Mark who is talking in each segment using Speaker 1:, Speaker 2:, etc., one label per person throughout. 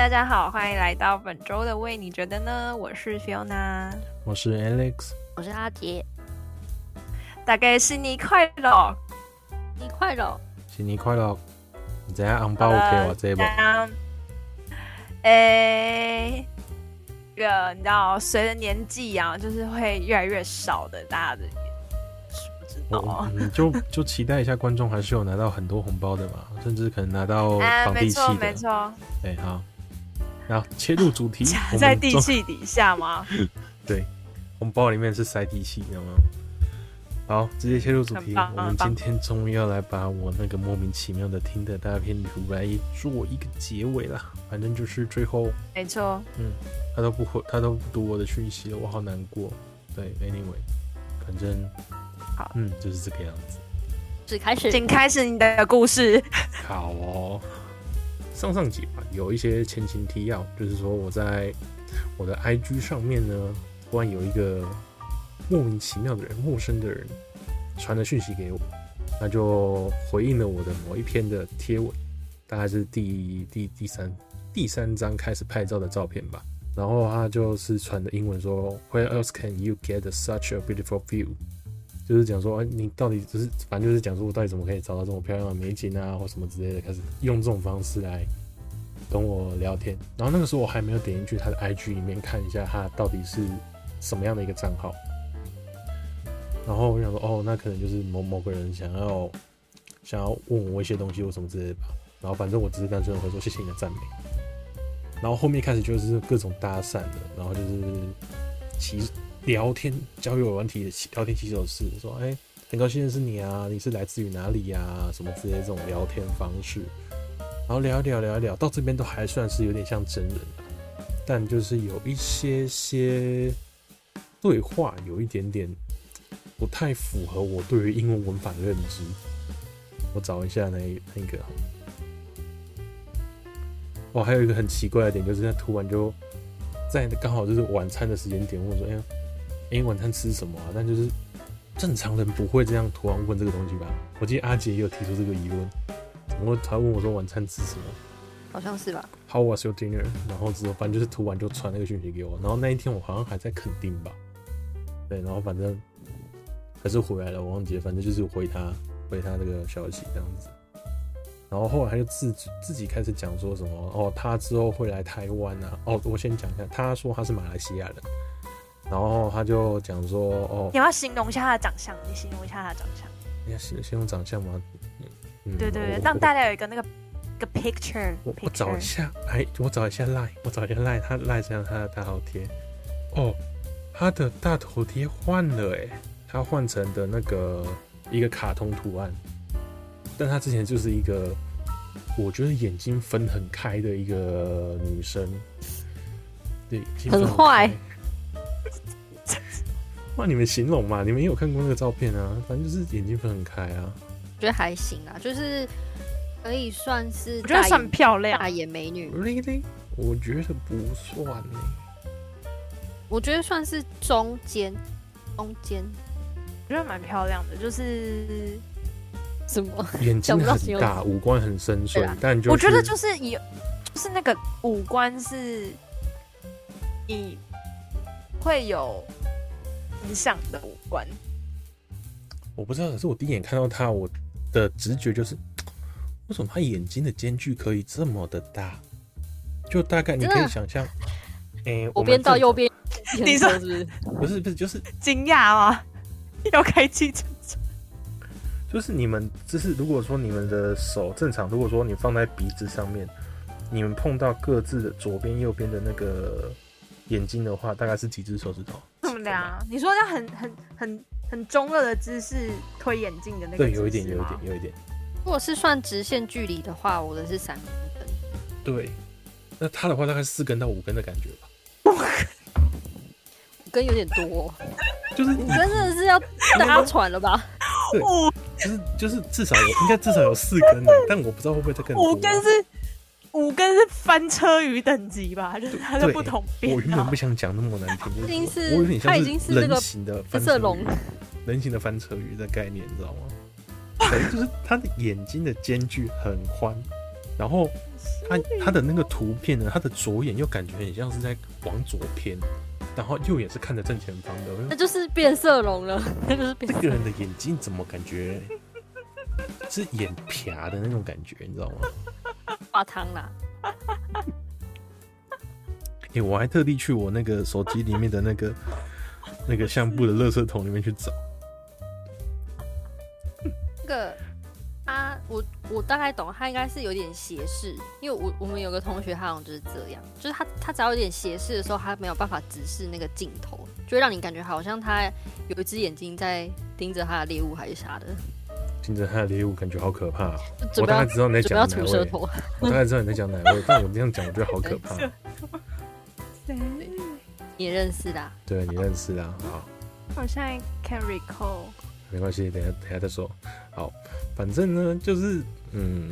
Speaker 1: 嗨，大家好，欢迎来到本周的喂，你觉得呢？我是 Fiona，
Speaker 2: 我是 Alex，
Speaker 3: 我是阿杰。
Speaker 1: 大概新年快乐，
Speaker 3: 新年快乐，
Speaker 2: 新年快乐！你怎样红包给我这一波？
Speaker 1: 诶，这个你知道，随着年纪啊，就是会越来越少的，大家的。
Speaker 2: 哦，你就 就期待一下，观众还是有拿到很多红包的嘛，甚至可能拿到房地契的。
Speaker 1: 没错，没错。
Speaker 2: 对，好，然后切入主题，
Speaker 1: 在地气底下吗？
Speaker 2: 对，我们包里面是塞地气，知道吗？好，直接切入主题。我们今天终于要来把我那个莫名其妙的听的大片图来做一个结尾了。反正就是最后，
Speaker 1: 没错。
Speaker 2: 嗯，他都不回，他都不读我的讯息了，我好难过。对，anyway，反正好。嗯，就是这个样子。
Speaker 3: 只开始，
Speaker 1: 请开始你的故事。
Speaker 2: 好哦，上上集吧，有一些前情提要，就是说我在我的 IG 上面呢，突然有一个莫名其妙的人，陌生的人传了讯息给我，那就回应了我的某一篇的贴文，大概是第第第三第三张开始拍照的照片吧。然后他就是传的英文说，Where else can you get such a beautiful view？就是讲说，哎，你到底就是，反正就是讲说，我到底怎么可以找到这么漂亮的美景啊，或什么之类的，开始用这种方式来跟我聊天。然后那个时候我还没有点进去他的 IG 里面看一下他到底是什么样的一个账号。然后我想说，哦，那可能就是某某个人想要想要问我一些东西或什么之类的吧。然后反正我只是单纯的会说谢谢你的赞美。然后后面开始就是各种搭讪的，然后就是其。聊天交友软体的聊天起手式，说：“哎、很高兴认识你啊，你是来自于哪里呀、啊？什么之类这种聊天方式。”然后聊一聊聊一聊，到这边都还算是有点像真人，但就是有一些些对话有一点点不太符合我对于英文文法的认知。我找一下那那个，哦，还有一个很奇怪的点，就是他突然就在刚好就是晚餐的时间点问我说：“哎、欸。”哎、欸，晚餐吃什么啊？但就是正常人不会这样突然问这个东西吧？我记得阿杰也有提出这个疑问，然后他问我说晚餐吃什么？
Speaker 3: 好像是吧。
Speaker 2: How was your dinner？然后之后反正就是突然就传那个讯息给我，然后那一天我好像还在垦丁吧。对，然后反正还是回来了，我忘记了，反正就是回他回他这个消息这样子。然后后来他就自己自己开始讲说什么哦，他之后会来台湾啊。哦，我先讲一下，他说他是马来西亚人。然后他就讲说：“哦，
Speaker 1: 你要形容一下他的长相，你形容一下他的长相。
Speaker 2: 你要形形容长相吗？
Speaker 1: 嗯，对对对，让大家有一个那个个 picture。
Speaker 2: 我我找一下，哎，我找一下 line，我找一下 line，他 line 上他的大头贴。哦，他的大头贴换了，哎，他换成的那个一个卡通图案，但他之前就是一个，我觉得眼睛分很开的一个女生，对，
Speaker 3: 很坏。”
Speaker 2: 那你们形容嘛？你们也有看过那个照片啊？反正就是眼睛分很开啊。
Speaker 3: 我觉得还行啊，就是可以算是，
Speaker 1: 我觉得算漂亮，
Speaker 3: 大眼美女。
Speaker 2: Really？我觉得不算呢。
Speaker 3: 我觉得算是中间，中间，
Speaker 1: 我觉得蛮漂亮的，就是
Speaker 3: 什么
Speaker 2: 眼睛很大，五官很深邃，啊、但就是、
Speaker 1: 我觉得就是有，就是那个五官是，你会有。影响的五官，
Speaker 2: 我不知道。可是我第一眼看到他，我的直觉就是，为什么他眼睛的间距可以这么的大？就大概你可以想象，哎，
Speaker 3: 左边到右边，
Speaker 1: 你说是不是？
Speaker 2: 不是不是，就是
Speaker 1: 惊讶啊？要开计程车？
Speaker 2: 就是你们，就是如果说你们的手正常，如果说你放在鼻子上面，你们碰到各自的左边、右边的那个眼睛的话，大概是几只手指头？
Speaker 1: 对啊，你说要很很很很中二的姿势推眼镜的那个，对，
Speaker 2: 有一点，有一点，有一点。
Speaker 3: 如果是算直线距离的话，我的是三根。
Speaker 2: 对，那他的话大概四根到五根的感觉吧。
Speaker 3: 五根有点多，
Speaker 2: 就是你
Speaker 3: 真的是要搭船了吧？
Speaker 2: 对，就是就是至少有，应该至少有四根的，但我不知道会不会再更多。
Speaker 1: 五根是。五根是翻车鱼等级吧，就是它的不同边。
Speaker 2: 我原本不想讲那么难听，
Speaker 3: 已经是
Speaker 2: 我有点像
Speaker 3: 是人
Speaker 2: 形的翻车龙，人形的翻车鱼的概念，你知道吗？就是它的眼睛的间距很宽，然后他他的那个图片呢，他的左眼又感觉很像是在往左偏，然后右眼是看着正前方的。
Speaker 3: 那就是变色龙了，那就是变色龙。
Speaker 2: 这个人的眼睛怎么感觉是眼撇的那种感觉，你知道吗？
Speaker 3: 挂汤啦。
Speaker 2: 哎、欸，我还特地去我那个手机里面的那个 那个相簿的垃圾桶里面去找。
Speaker 3: 那个他，我我大概懂，他应该是有点斜视，因为我我们有个同学，他好像就是这样，就是他他只要有点斜视的时候，他没有办法直视那个镜头，就会让你感觉好像他有一只眼睛在盯着他的猎物还是啥的。
Speaker 2: 盯着他的猎物，感觉好可怕。我大概知道你在讲哪位，我大概知道你在讲哪位，但我这样讲，我觉得好可怕。
Speaker 3: 你认识的？
Speaker 2: 对，你认识的。好，
Speaker 1: 我现在 can recall。
Speaker 2: 没关系，等下等下再说。好，反正呢，就是嗯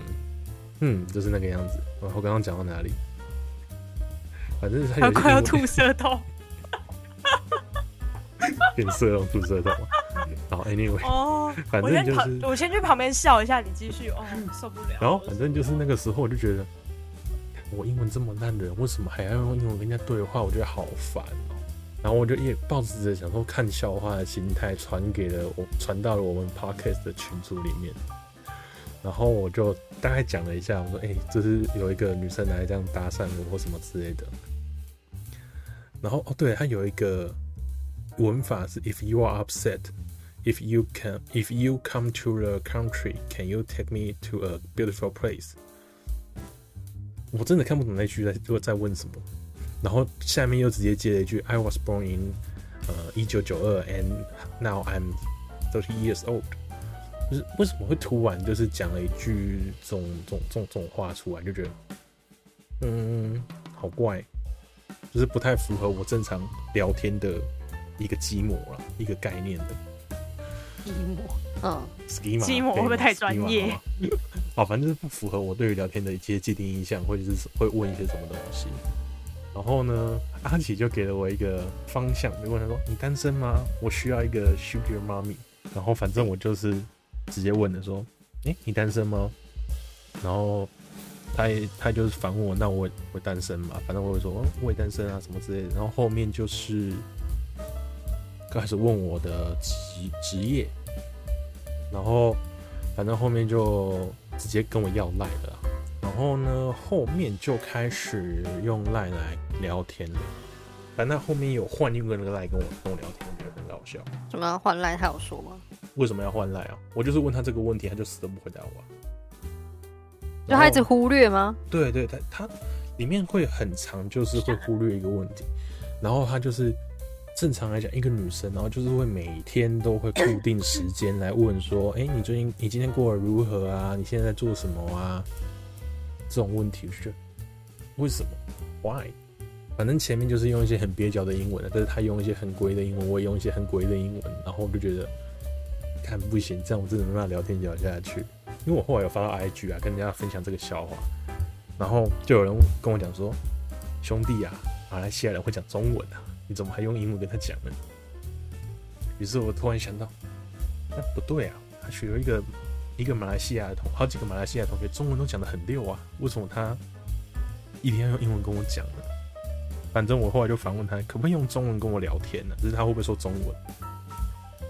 Speaker 2: 嗯，就是那个样子。我刚刚讲到哪里？反正他
Speaker 1: 快要吐舌头，
Speaker 2: 变色龙吐舌头。好，anyway，哦，反正就是
Speaker 1: 我先去旁边笑一下，你继续。哦，受不了。
Speaker 2: 然后反正就是那个时候，我就觉得。我英文这么烂的人，为什么还要用英文跟人家对话？我觉得好烦哦。然后我就也抱着想说看笑话的心态传给了我，传到了我们 podcast 的群组里面。然后我就大概讲了一下，我说：“哎、欸，这是有一个女生来这样搭讪我或什么之类的。”然后哦，对，它有一个文法是：“If you are upset, if you can, if you come to the country, can you take me to a beautiful place？” 我真的看不懂那句在在问什么，然后下面又直接接了一句 “I was born in 呃一九九二 and now I'm thirty years old”，就是为什么会突然就是讲了一句这种这种这种这种话出来，就觉得嗯好怪，就是不太符合我正常聊天的一个基模了，一个概念的
Speaker 3: 基模，嗯，
Speaker 1: 会不会太专业？
Speaker 2: 好，反正就是不符合我对于聊天的一些既定印象，或者是会问一些什么东西。然后呢，阿奇就给了我一个方向，就问他说：“你单身吗？我需要一个 Sugar Mommy。”然后反正我就是直接问的说：“诶、欸，你单身吗？”然后他也他就是反问我：“那我我单身嘛？”反正我会说：“我也单身啊，什么之类的。”然后后面就是刚开始问我的职职业，然后反正后面就。直接跟我要赖了，然后呢，后面就开始用赖来聊天了。反正后面有换一个那个赖跟我跟我聊天，我觉得很搞笑。
Speaker 3: 怎么要换赖？他有说吗？
Speaker 2: 为什么要换赖啊？我就是问他这个问题，他就死都不回答我。
Speaker 3: 就他一直忽略吗？
Speaker 2: 对对，他他里面会很长，就是会忽略一个问题，然后他就是。正常来讲，一个女生，然后就是会每天都会固定时间来问说：“哎、你最近你今天过得如何啊？你现在在做什么啊？”这种问题，我就觉得为什么？Why？反正前面就是用一些很蹩脚的英文，但是他用一些很鬼的英文，我也用一些很鬼的英文，然后我就觉得看不行，这样我真的没办法聊天聊下去。因为我后来有发到 IG 啊，跟人家分享这个笑话，然后就有人跟我讲说：“兄弟啊，马来西亚人会讲中文啊。”你怎么还用英文跟他讲呢？于是我突然想到，那不对啊，他学了一个一个马来西亚的同，好几个马来西亚同学中文都讲得很溜啊，为什么他一定要用英文跟我讲呢？反正我后来就反问他，可不可以用中文跟我聊天呢？只是他会不会说中文？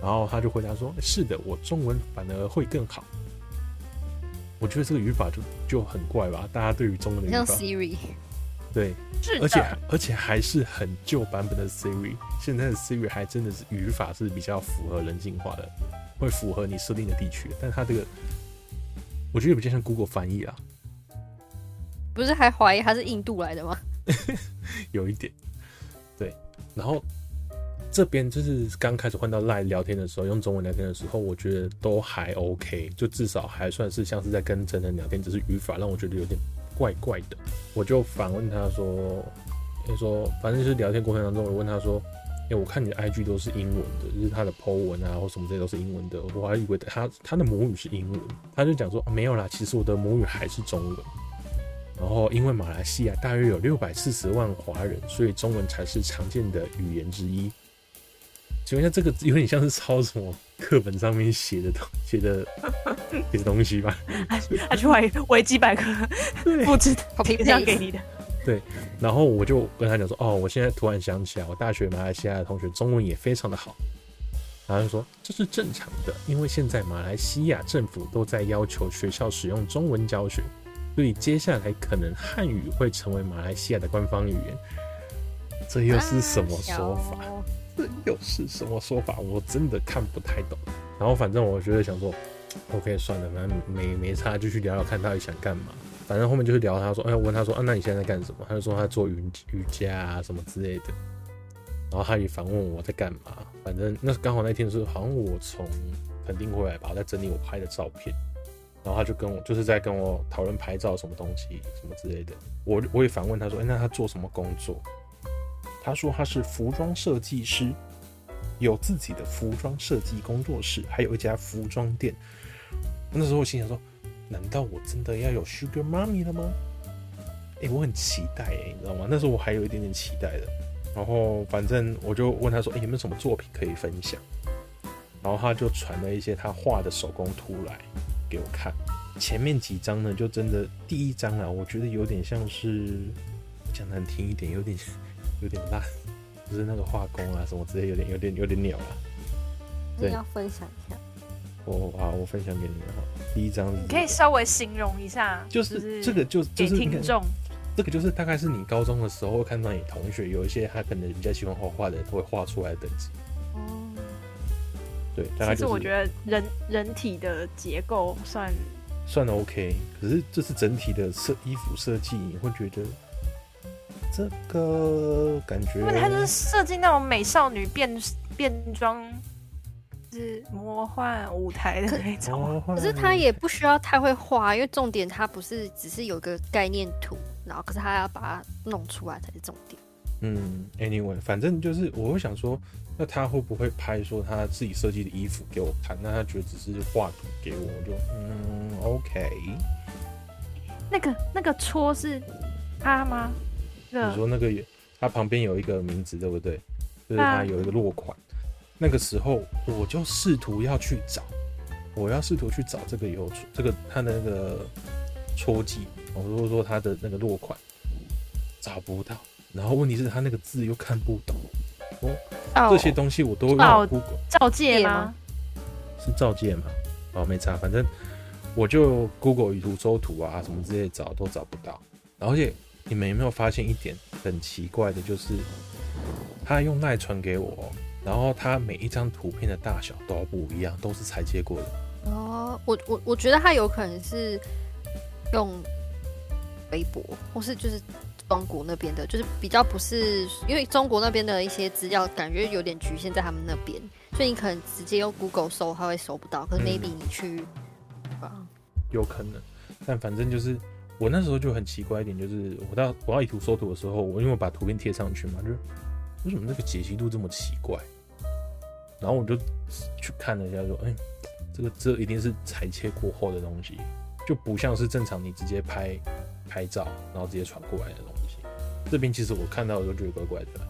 Speaker 2: 然后他就回答说：是的，我中文反而会更好。我觉得这个语法就就很怪吧，大家对于中文的语法。
Speaker 3: 像 Siri。
Speaker 2: 对，而且而且还是很旧版本的 Siri，现在的 Siri 还真的是语法是比较符合人性化的，会符合你设定的地区，但它这个我觉得比较像 Google 翻译啊。
Speaker 3: 不是还怀疑它是印度来的吗？
Speaker 2: 有一点，对。然后这边就是刚开始换到 Line 聊天的时候，用中文聊天的时候，我觉得都还 OK，就至少还算是像是在跟真人聊天，只是语法让我觉得有点。怪怪的，我就反问他说：“他说，反正就是聊天过程当中，我问他说，哎，我看你的 IG 都是英文的，就是他的 po 文啊或什么这些都是英文的，我还以为他他的母语是英文，他就讲说没有啦，其实我的母语还是中文。然后因为马来西亚大约有六百四十万华人，所以中文才是常见的语言之一。请问一下，这个有点像是抄什么课本上面写的东写的写的东西吧。
Speaker 1: 他去外维基百科 复制贴上给你的。
Speaker 2: 对，然后我就跟他讲说，哦，我现在突然想起来，我大学马来西亚的同学中文也非常的好。然后就说这是正常的，因为现在马来西亚政府都在要求学校使用中文教学，所以接下来可能汉语会成为马来西亚的官方语言。这又是什么说法？这又是什么说法？我真的看不太懂。然后反正我觉得想说，OK，算了，反正没没差，继续聊聊看到底想干嘛。反正后面就是聊，他说，哎，我问他说，啊，那你现在在干什么？他就说他做瑜瑜伽啊什么之类的。然后他也反问我在干嘛，反正那刚好那天是好像我从垦丁回来吧，我在整理我拍的照片，然后他就跟我就是在跟我讨论拍照什么东西什么之类的，我我也反问他说，哎，那他做什么工作？他说他是服装设计师，有自己的服装设计工作室，还有一家服装店。那时候我心想说，难道我真的要有 Sugar Mommy 了吗？哎，我很期待哎，你知道吗？那时候我还有一点点期待的。然后反正我就问他说：“哎，有没有什么作品可以分享？”然后他就传了一些他画的手工图来给我看。前面几张呢，就真的第一张啊，我觉得有点像是讲难听一点，有点有点烂，就是那个画工啊什么之类，有点有点有点鸟啊。
Speaker 3: 对，要分享一下。
Speaker 2: 我好，我分享给你们哈。第一张，
Speaker 1: 你可以稍微形容一下，
Speaker 2: 就是这个就就是
Speaker 1: 听众。
Speaker 2: 这个就是大概是你高中的时候会看到你同学有一些他可能比较喜欢画画的人会画出来的等级。哦、嗯，对，大概就是。
Speaker 1: 其实我觉得人人体的结构算
Speaker 2: 算 OK，可是这是整体的设衣服设计，你会觉得这个感觉，因为
Speaker 1: 它就是设计那种美少女变变装，是魔幻舞台的那种。
Speaker 3: 可是他也不需要太会画，因为重点它不是只是有个概念图。然后，可是他要把它弄出来才是重点。
Speaker 2: 嗯，Anyway，反正就是我会想说，那他会不会拍说他自己设计的衣服给我看？那他觉得只是画图给我，我就嗯，OK。
Speaker 1: 那个那个戳是他吗？
Speaker 2: 你说那个有，他旁边有一个名字，对不对？就是它有一个落款。那个时候我就试图要去找，我要试图去找这个有这个它的那个戳记。如果说它的那个落款找不到，然后问题是他那个字又看不懂，哦，哦这些东西我都用 Google
Speaker 1: 照借吗？
Speaker 2: 是照借吗？哦，没差，反正我就 Google 以图搜图啊，什么之类找都找不到。而且你们有没有发现一点很奇怪的，就是他用赖传给我，然后他每一张图片的大小都不一样，都是裁切过的。
Speaker 3: 哦，我我我觉得他有可能是用。微博，或是就是中国那边的，就是比较不是，因为中国那边的一些资料感觉有点局限在他们那边，所以你可能直接用 Google 搜，他会搜不到。可是 maybe 你去，
Speaker 2: 嗯，有可能。但反正就是我那时候就很奇怪一点，就是我到我要以图搜图的时候，我因为我把图片贴上去嘛，就是为什么那个解析度这么奇怪？然后我就去看了一下，说，哎，这个这一定是裁切过后的东西，就不像是正常你直接拍。拍照，然后直接传过来的东西。这边其实我看到的时候就有怪怪的，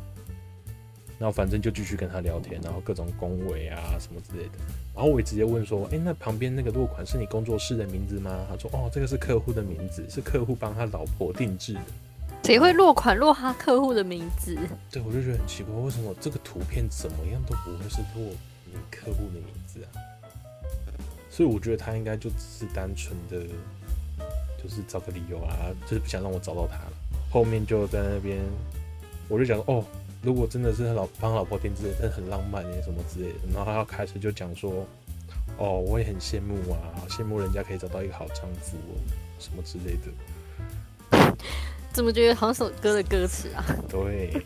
Speaker 2: 然后反正就继续跟他聊天，然后各种恭维啊什么之类的。然后我也直接问说：“哎、那旁边那个落款是你工作室的名字吗？”他说：“哦，这个是客户的名字，是客户帮他老婆定制的。”
Speaker 3: 谁会落款落他客户的名字？
Speaker 2: 对，我就觉得很奇怪，为什么这个图片怎么样都不会是落你客户的名字啊？所以我觉得他应该就只是单纯的。就是找个理由啊，就是不想让我找到他了。后面就在那边，我就讲说，哦，如果真的是他老帮老婆定制的，真的很浪漫耶，什么之类的。然后他要开始就讲说，哦，我也很羡慕啊，羡慕人家可以找到一个好丈夫哦，什么之类的。
Speaker 3: 怎么觉得好像首歌的歌词啊？
Speaker 2: 对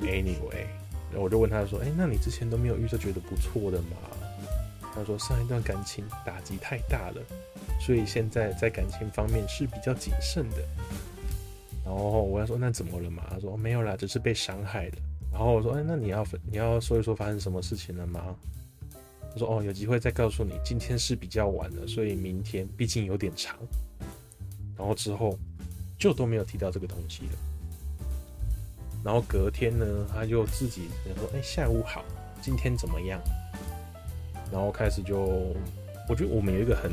Speaker 2: ，Anyway，然后我就问他说，哎、欸，那你之前都没有遇到觉得不错的吗？他说上一段感情打击太大了。所以现在在感情方面是比较谨慎的。然后我要说，那怎么了嘛？他说没有啦，只是被伤害了。然后我说，哎，那你要你要说一说发生什么事情了吗？他说哦，有机会再告诉你。今天是比较晚了，所以明天毕竟有点长。然后之后就都没有提到这个东西了。然后隔天呢，他就自己说，哎，下午好，今天怎么样？然后开始就，我觉得我们有一个很。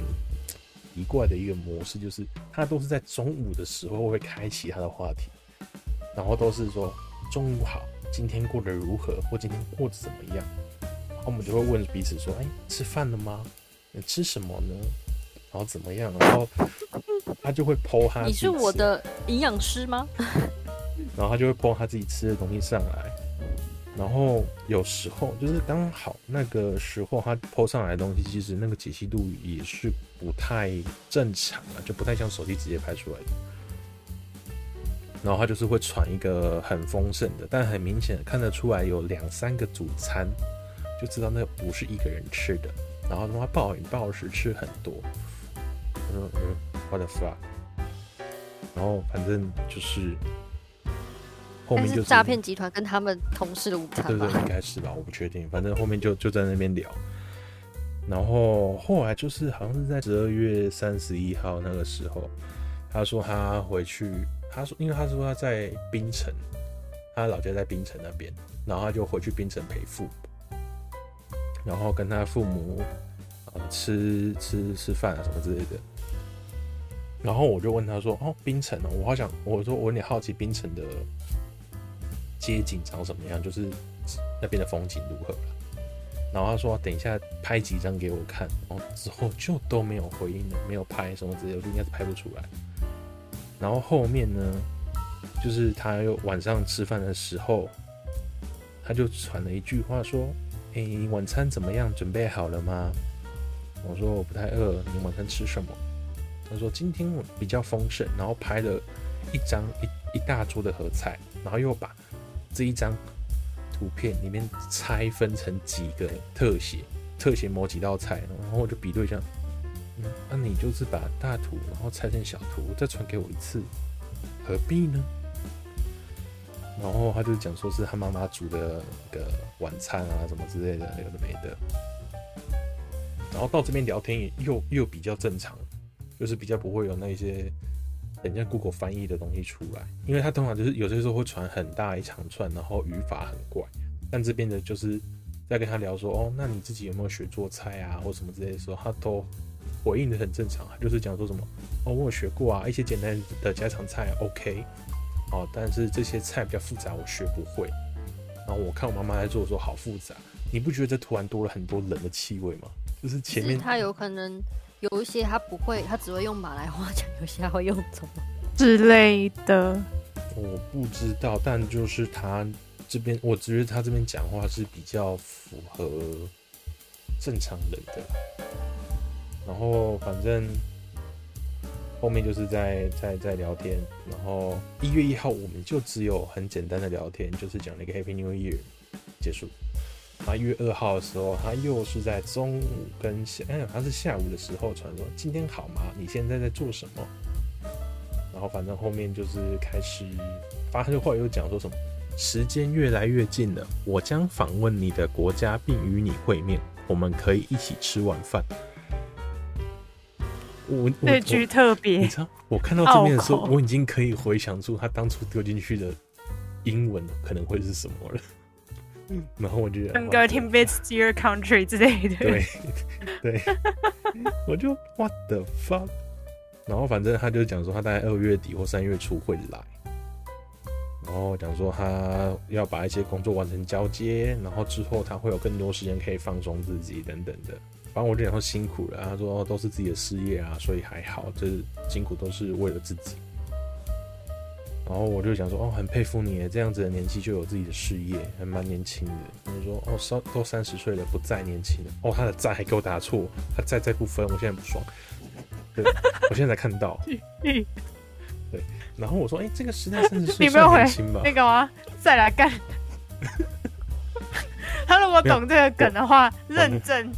Speaker 2: 奇怪的一个模式，就是他都是在中午的时候会开启他的话题，然后都是说中午好，今天过得如何，或今天过得怎么样，然后我们就会问彼此说，哎，吃饭了吗？你吃什么呢？然后怎么样？然后他就会 po 他，
Speaker 3: 你是我的营养师吗？
Speaker 2: 然后他就会 po 他自己吃的东西上来。然后有时候就是刚好那个时候他 po 上来的东西，其实那个解析度也是不太正常啊，就不太像手机直接拍出来的。然后他就是会传一个很丰盛的，但很明显看得出来有两三个主餐，就知道那不是一个人吃的。然后他妈暴饮暴食吃很多，嗯嗯，what the fuck？然后反正就是。后面就是
Speaker 3: 诈骗集团跟他们同事的午餐，
Speaker 2: 对对，应该是吧，我不确定。反正后面就就在那边聊，然后后来就是好像是在十二月三十一号那个时候，他说他回去，他说因为他说他在槟城，他老家在槟城那边，然后他就回去槟城陪父母，然后跟他父母呃吃吃吃饭啊什么之类的。然后我就问他说：“哦，槟城哦，我好想，我说我有点好奇槟城的。”街景长什么样？就是那边的风景如何？然后他说等一下拍几张给我看，然后之后就都没有回应了，没有拍什么之类的，应该是拍不出来。然后后面呢，就是他又晚上吃饭的时候，他就传了一句话说：“哎、晚餐怎么样？准备好了吗？”我说我不太饿，你晚餐吃什么？他说今天比较丰盛，然后拍了一张一一大桌的合菜，然后又把。这一张图片里面拆分成几个特写，特写某几道菜，然后我就比对一下，嗯，那、你就是把大图然后拆成小图，再传给我一次，何必呢？然后他就讲说是他妈妈煮的那个晚餐啊，什么之类的，有的没的。然后到这边聊天也又又比较正常，就是比较不会有那些。人家 Google 翻译的东西出来，因为他通常就是有些时候会传很大一长串，然后语法很怪。但这边的就是在跟他聊说，哦，那你自己有没有学做菜啊，或什么之类的时候，他都回应的很正常，就是讲说什么，哦，我有学过啊，一些简单的家常菜，OK，哦，但是这些菜比较复杂，我学不会。然后我看我妈妈在做的时候好复杂，你不觉得这突然多了很多冷的气味吗？就是前面
Speaker 3: 他有可能。有一些他不会，他只会用马来话讲；有些他会用中文
Speaker 1: 之类的。
Speaker 2: 我不知道，但就是他这边，我觉得他这边讲话是比较符合正常人的。然后反正后面就是在在在聊天，然后一月一号我们就只有很简单的聊天，就是讲了一个 Happy New Year 结束。啊，一月二号的时候，他又是在中午跟下，哎，他是下午的时候传说今天好吗？你现在在做什么？然后反正后面就是开始发他就话又讲说什么，时间越来越近了，我将访问你的国家并与你会面，我们可以一起吃晚饭。我
Speaker 1: 这句特别，
Speaker 2: 你知道，我看到这边的时候，我已经可以回想出他当初丢进去的英文可能会是什么了。嗯，然后我就
Speaker 1: I'm going to visit your country 之类的。
Speaker 2: 对，对，我就 What the fuck？然后反正他就讲说，他大概二月底或三月初会来，然后讲说他要把一些工作完成交接，然后之后他会有更多时间可以放松自己等等的。反正我就讲说辛苦了，他说都是自己的事业啊，所以还好，就是辛苦都是为了自己。然后我就想说，哦，很佩服你，这样子的年纪就有自己的事业，还蛮年轻的。他说，哦，三都三十岁了，不再年轻了。哦，他的再还给我打错，他再再不分，我现在不爽。对，我现在才看到。对。然后我说，哎，这个时代三十岁算年轻吧？
Speaker 1: 那个吗？再来干。他如果懂这个梗的话，认真。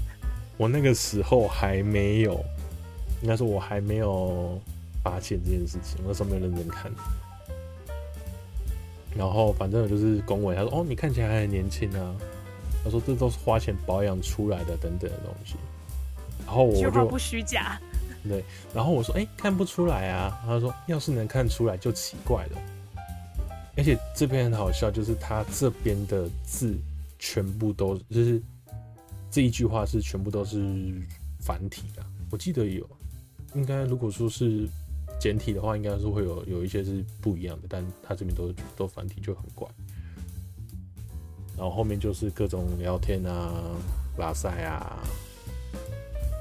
Speaker 2: 我那个时候还没有，应该说我还没有发现这件事情，我那时候没有认真看。然后反正就是恭维，他说：“哦，你看起来还很年轻啊。”他说：“这都是花钱保养出来的，等等的东西。”然后我就
Speaker 1: 不虚假。
Speaker 2: 对，然后我说：“哎，看不出来啊。”他说：“要是能看出来就奇怪了。”而且这边很好笑，就是他这边的字全部都就是这一句话是全部都是繁体的，我记得有应该如果说是简体的话，应该是会有有一些是不一样的，但他这边都都繁体就很怪。然后后面就是各种聊天啊、拉赛啊，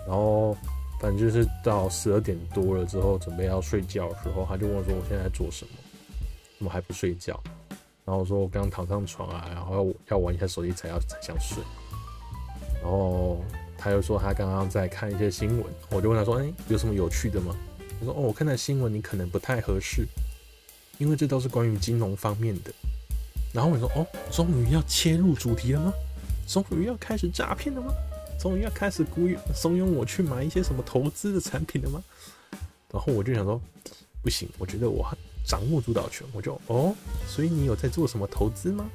Speaker 2: 然后反正就是到十二点多了之后，准备要睡觉的时候，他就问我说：“我现在在做什么？怎么还不睡觉？”然后我说：“我刚躺上床啊，然后要要玩一下手机才要才想睡。”然后他又说他刚刚在看一些新闻，我就问他说：“哎，有什么有趣的吗？”他说：“哦，我看的新闻你可能不太合适，因为这都是关于金融方面的。”然后我说：“哦，终于要切入主题了吗？终于要开始诈骗了吗？终于要开始鼓励怂恿我去买一些什么投资的产品了吗？”然后我就想说：“不行，我觉得我掌握主导权。”我就：“哦，所以你有在做什么投资吗？”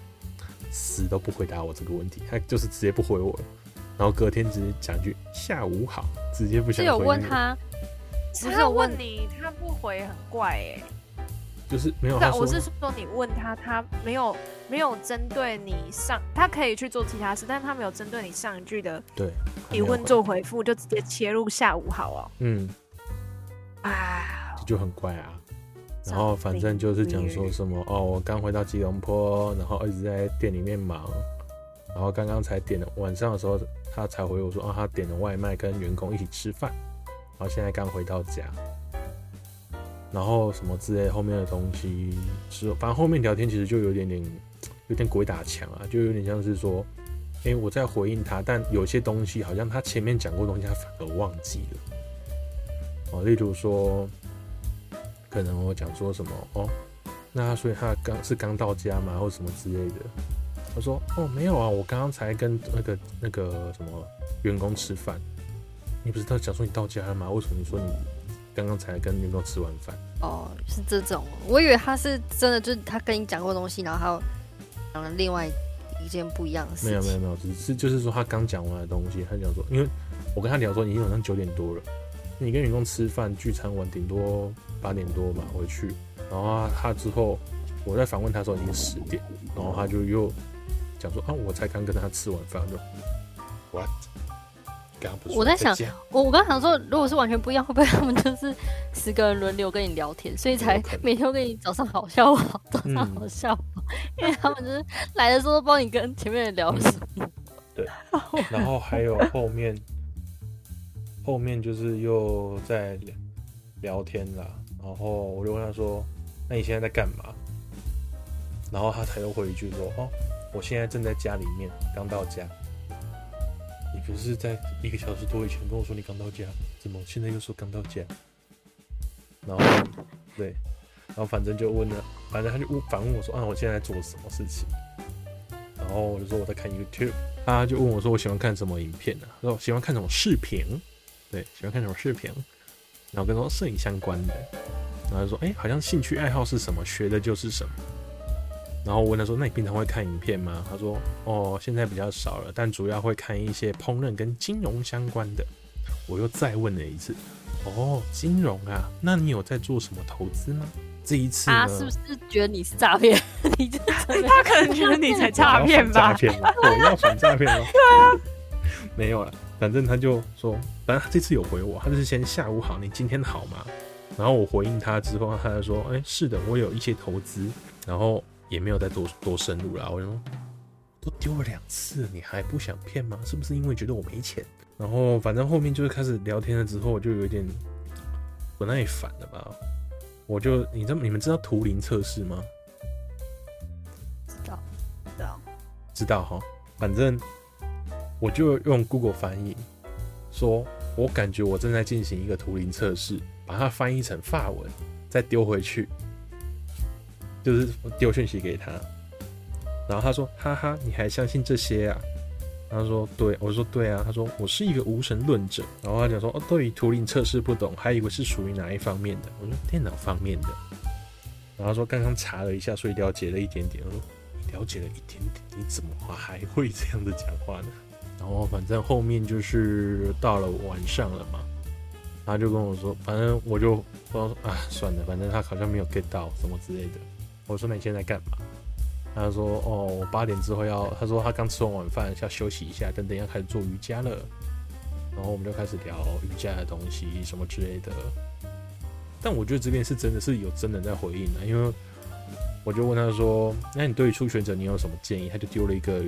Speaker 2: 死都不回答我这个问题，他就是直接不回我了。然后隔天直接讲一句“下午好”，直接不想回。
Speaker 3: 是有问他，
Speaker 1: 只是问你，他不回很怪哎、欸。
Speaker 2: 就是没有，
Speaker 1: 我是说你问他，他没有没有针对你上，他可以去做其他事，但是他没有针对你上一句的
Speaker 2: 对
Speaker 1: 提问做回复，就直接切入下午好哦。
Speaker 2: 嗯，
Speaker 1: 啊，
Speaker 2: 这就很怪啊。然后反正就是讲说什么哦，我刚回到吉隆坡，然后一直在店里面忙，然后刚刚才点了晚上的时候。他才回我说，啊，他点了外卖，跟员工一起吃饭，然然后现在刚回到家，然后什么之类后面的东西，是反正后面聊天其实就有点点，有点鬼打墙啊，就有点像是说，哎、我在回应他，但有些东西好像他前面讲过东西，他反而忘记了，哦，例如说，可能我讲说什么，哦，那所以他刚是刚到家吗，或什么之类的。他说：“哦，没有啊，我刚刚才跟那个那个什么员工吃饭。你不是他讲说你到家了吗？为什么你说你刚刚才跟女朋友吃完饭？
Speaker 3: 哦，是这种。我以为他是真的，就是他跟你讲过东西，然后他讲了另外一件不一样的事情。
Speaker 2: 没有没有没有，只是就是说他刚讲完的东西，他讲说，因为我跟他聊说，已经晚上九点多了，你跟员工吃饭聚餐完，顶多八点多吧回去。然后他，他之后我在访问他的时候已经十点，然后他就又。”讲说啊，我才刚跟他吃完饭就，what？刚刚不是
Speaker 3: 我在想，我我刚想说，如果是完全不一样，会不会他们就是十个人轮流跟你聊天，所以才每天都跟你早上好笑话，早上好笑 因为他们就是来的时候都帮你跟前面人聊什么、嗯。
Speaker 2: 对，然后还有后面，后面就是又在聊天啦，然后我就问他说，那你现在在干嘛？然后他才又回一句说，哦。我现在正在家里面，刚到家。不是在一个小时多以前跟我说你刚到家，怎么现在又说刚到家？然后，对，然后反正就问了，反正他就反问我说啊，我现在在做什么事情？然后我就说我在看 YouTube，他就问我说我喜欢看什么影片呢？啊？说喜欢看什么视频？对，喜欢看什么视频？然后跟他说摄影相关的，然后就说哎，好像兴趣爱好是什么，学的就是什么。然后我问他说：“那你平常会看影片吗？”他说：“哦，现在比较少了，但主要会看一些烹饪跟金融相关的。”我又再问了一次：“哦，金融啊？那你有在做什么投资吗？”这一次
Speaker 3: 他是不是觉得你是诈骗？你就
Speaker 1: 他可能觉得你才诈骗吧？
Speaker 2: 诈骗吗？我要反诈骗吗？对啊，没有了。反正他就说，反正他这次有回我，他就是先下午好，你今天好吗？然后我回应他之后，他就说：“哎，是的，我有一些投资。”然后。也没有再多多深入了。我说都丢了两次，你还不想骗吗？是不是因为觉得我没钱？然后反正后面就是开始聊天了之后，我就有点不耐烦了吧。我就你知道你们知道图灵测试吗？
Speaker 1: 知道，知道，
Speaker 2: 知道哈。反正我就用 Google 翻译说，我感觉我正在进行一个图灵测试，把它翻译成法文，再丢回去。就是丢讯息给他，然后他说：“哈哈，你还相信这些啊？”他说：“对。”我说：“对啊。”他说：“我是一个无神论者。”然后他讲说：“哦，对于图灵测试不懂，还以为是属于哪一方面的？”我说：“电脑方面的。”然后他说：“刚刚查了一下，所以了解了一点点。”我说：“你了解了一点点，你怎么还会这样子讲话呢？”然后反正后面就是到了晚上了嘛，他就跟我说：“反正我就说啊，算了，反正他好像没有 get 到什么之类的。”我说：“那你现在干嘛？”他说：“哦，我八点之后要……他说他刚吃完晚饭，要休息一下，等等要开始做瑜伽了。”然后我们就开始聊瑜伽的东西什么之类的。但我觉得这边是真的是有真人在回应的，因为我就问他说：“那你对于初学者你有什么建议？”他就丢了一个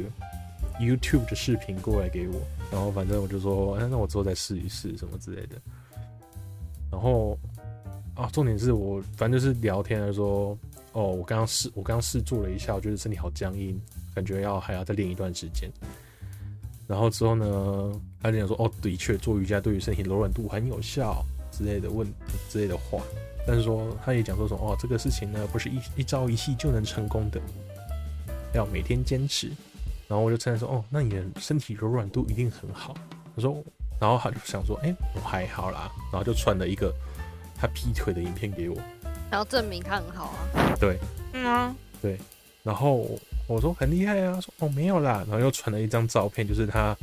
Speaker 2: YouTube 的视频过来给我，然后反正我就说：“哎，那我之后再试一试什么之类的。”然后啊，重点是我反正就是聊天的时候，哦，我刚刚试我刚刚试做了一下，我觉得身体好僵硬，感觉要还要再练一段时间。然后之后呢，他就讲说：“哦，的确，做瑜伽对于身体柔软度很有效。”之类的问之类的话，但是说他也讲说什么哦，这个事情呢不是一一朝一夕就能成功的，要每天坚持。然后我就称赞说哦，那你的身体柔软度一定很好。他说，然后他就想说，哎、我还好啦。然后就传了一个他劈腿的影片给我，
Speaker 3: 然后证明他很好啊。
Speaker 2: 对，
Speaker 1: 嗯啊，
Speaker 2: 对。然后我说很厉害啊，说哦没有啦。然后又传了一张照片，就是他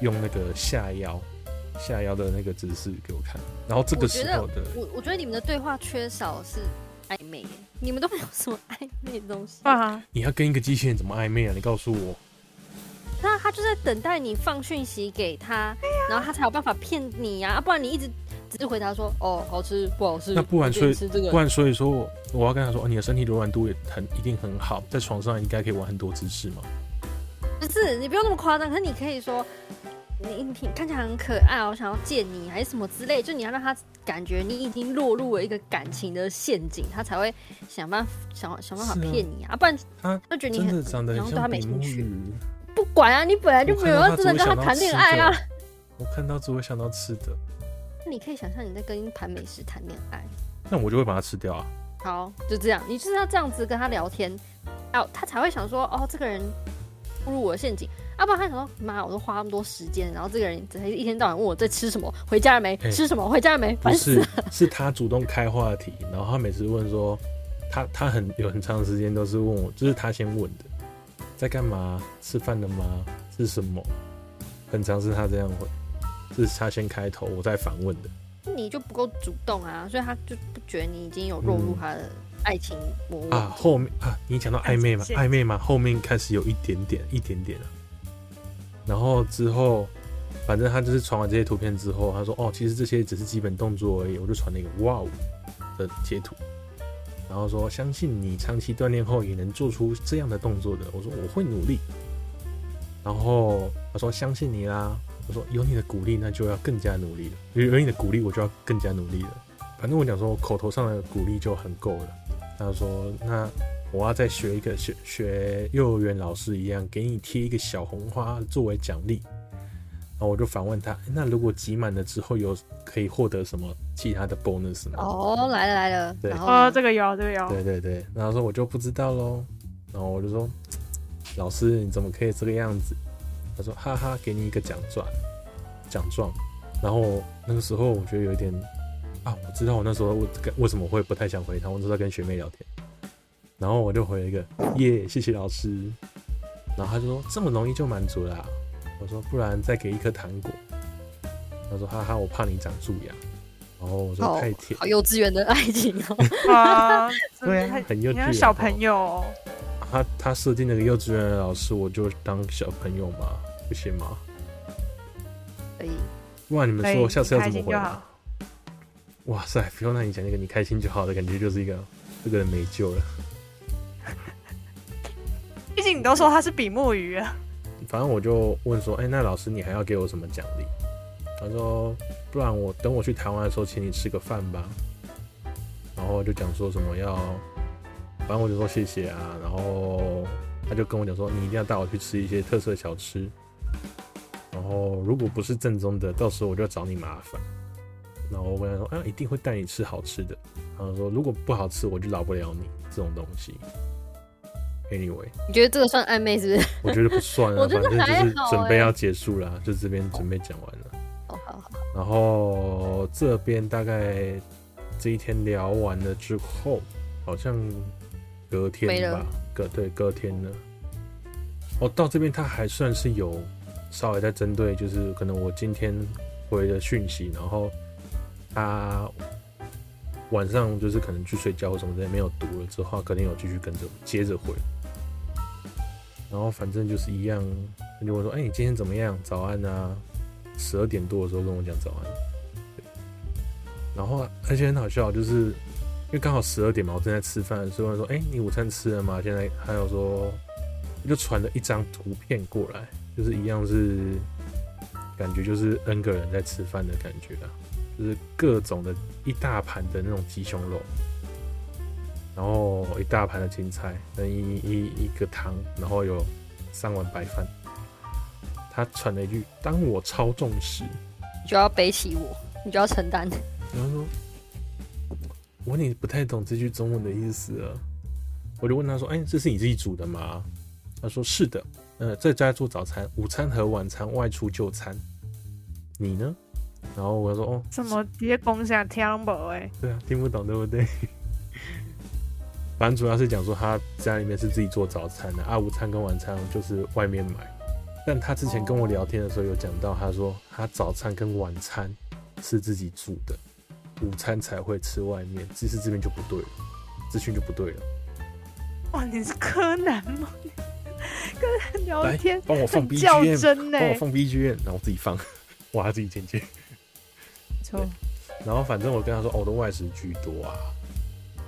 Speaker 2: 用那个下腰。下腰的那个姿势给我看，然后这个时候的
Speaker 3: 我，我我觉得你们的对话缺少是暧昧，你们都没有什么暧昧的东西
Speaker 1: 啊！
Speaker 2: 你要跟一个机器人怎么暧昧啊？你告诉我。
Speaker 3: 那他就在等待你放讯息给他，然后他才有办法骗你呀、啊，不然你一直只是回答说哦好吃不好吃，
Speaker 2: 那不然所以
Speaker 3: 吃这个，
Speaker 2: 不然所以说我我要跟他说哦，你的身体柔软度也很一定很好，在床上应该可以玩很多姿势吗？
Speaker 3: 不是，你不用那么夸张，可是你可以说。你你看起来很可爱哦，我想要见你还是什么之类，就你要让他感觉你已经落入了一个感情的陷阱，他才会想办法想想办法骗你啊，啊，不然他会觉得你很
Speaker 2: 长得很像
Speaker 3: 然后对他没兴趣。
Speaker 2: 不
Speaker 3: 管啊，你本来就没有要真的跟他谈恋爱啊。
Speaker 2: 我看到只会想到吃的。
Speaker 3: 那你可以想象你在跟一盘美食谈恋爱，
Speaker 2: 那我就会把它吃掉啊。
Speaker 3: 好，就这样，你就是要这样子跟他聊天，哦，他才会想说，哦，这个人步入我的陷阱。要、啊、不然他想说，妈，我都花那么多时间，然后这个人只一天到晚问我在吃什么，回家了没？欸、吃什么？回家了没？烦死了。
Speaker 2: 是，是他主动开话题，然后他每次问说，他他很有很长时间都是问我，就是他先问的，在干嘛？吃饭了吗？是什么？很常是他这样问，这是他先开头，我再反问的。
Speaker 3: 你就不够主动啊，所以他就不觉得你已经有落入他的爱情魔
Speaker 2: 啊。后面啊，你讲到暧昧嘛？暧昧嘛？后面开始有一点点，一点点啊。然后之后，反正他就是传完这些图片之后，他说：“哦，其实这些只是基本动作而已。”我就传了一个“哇哦”的截图，然后说：“相信你长期锻炼后也能做出这样的动作的。”我说：“我会努力。”然后他说：“相信你啦。”我说：“有你的鼓励，那就要更加努力了。有有你的鼓励，我就要更加努力了。反正我讲说，口头上的鼓励就很够了。”他说：“那。”我要再学一个学学幼儿园老师一样，给你贴一个小红花作为奖励。然后我就反问他：那如果集满了之后有可以获得什么其他的 bonus 吗？
Speaker 3: 哦，来了来了。
Speaker 2: 对，
Speaker 1: 哦，这个有，这个有。
Speaker 2: 对对对。然后说我就不知道喽。然后我就说：老师你怎么可以这个样子？他说：哈哈，给你一个奖状，奖状。然后那个时候我觉得有一点啊，我知道我那时候为为什么会不太想回他，我都在跟学妹聊天。然后我就回了一个耶，谢谢老师。然后他就说这么容易就满足啦啊。我说不然再给一颗糖果。他说哈哈，我怕你长蛀牙。然后我说太甜，
Speaker 3: 好幼稚园的爱情哦。
Speaker 1: 啊，
Speaker 2: 对啊，很幼稚园，
Speaker 1: 小朋友。
Speaker 2: 他他设定那个幼稚园的老师，我就当小朋友嘛，不行吗？
Speaker 3: 可以。
Speaker 2: 不然你们说下次要怎么回答？哇塞，不用那你讲那个你开心就好的感觉，就是一个这个人没救了。
Speaker 1: 毕竟你都说他是比目鱼啊，
Speaker 2: 反正我就问说，哎、欸，那老师你还要给我什么奖励？他说，不然我等我去台湾的时候请你吃个饭吧。然后就讲说什么要，反正我就说谢谢啊。然后他就跟我讲说，你一定要带我去吃一些特色小吃。然后如果不是正宗的，到时候我就要找你麻烦。然后我跟他说，啊，一定会带你吃好吃的。然后说如果不好吃，我就饶不了你这种东西。Anyway，
Speaker 3: 你觉得这个算暧昧是不是？
Speaker 2: 我觉得不算啊，
Speaker 3: 我
Speaker 2: 反正就是准备要结束了，就这边准备讲完了。
Speaker 3: 哦，好好。
Speaker 2: 然后这边大概这一天聊完了之后，好像隔天吧，隔对隔天了。哦，到这边他还算是有稍微在针对，就是可能我今天回的讯息，然后他晚上就是可能去睡觉或什么之类没有读了之后，肯定有继续跟着接着回。然后反正就是一样，他就问说：“哎、你今天怎么样？早安啊。”十二点多的时候跟我讲早安。然后而且很好笑，就是因为刚好十二点嘛，我正在吃饭，所以我说：“哎、你午餐吃了吗？”现在还有说，就传了一张图片过来，就是一样是感觉就是 N 个人在吃饭的感觉啊，就是各种的一大盘的那种鸡胸肉，然后一大盘的青菜跟一一一个汤，然后有三碗白饭。他传了一句：“当我超重时，你
Speaker 3: 就要背起我，你就要承担。”
Speaker 2: 然后说：“我问你不太懂这句中文的意思啊。”我就问他说：“哎，这是你自己煮的吗？”他说：“是的。”呃，在家做早餐、午餐和晚餐外出就餐。你呢？然后我说：“哦，
Speaker 1: 怎么别共享听不？哎，
Speaker 2: 对啊，听不懂对不对？反正主要是讲说他家里面是自己做早餐的啊，午餐跟晚餐就是外面买。”但他之前跟我聊天的时候有讲到，他说他早餐跟晚餐是自己煮的，午餐才会吃外面。其实这边就不对了，资讯就不对了。
Speaker 1: 哇，你是柯南吗？跟人聊天，
Speaker 2: 帮我放 BGM，帮我放 BGM，然后我自己放，我还自己剪接。错。然后反正我跟他说，我的外食居多啊。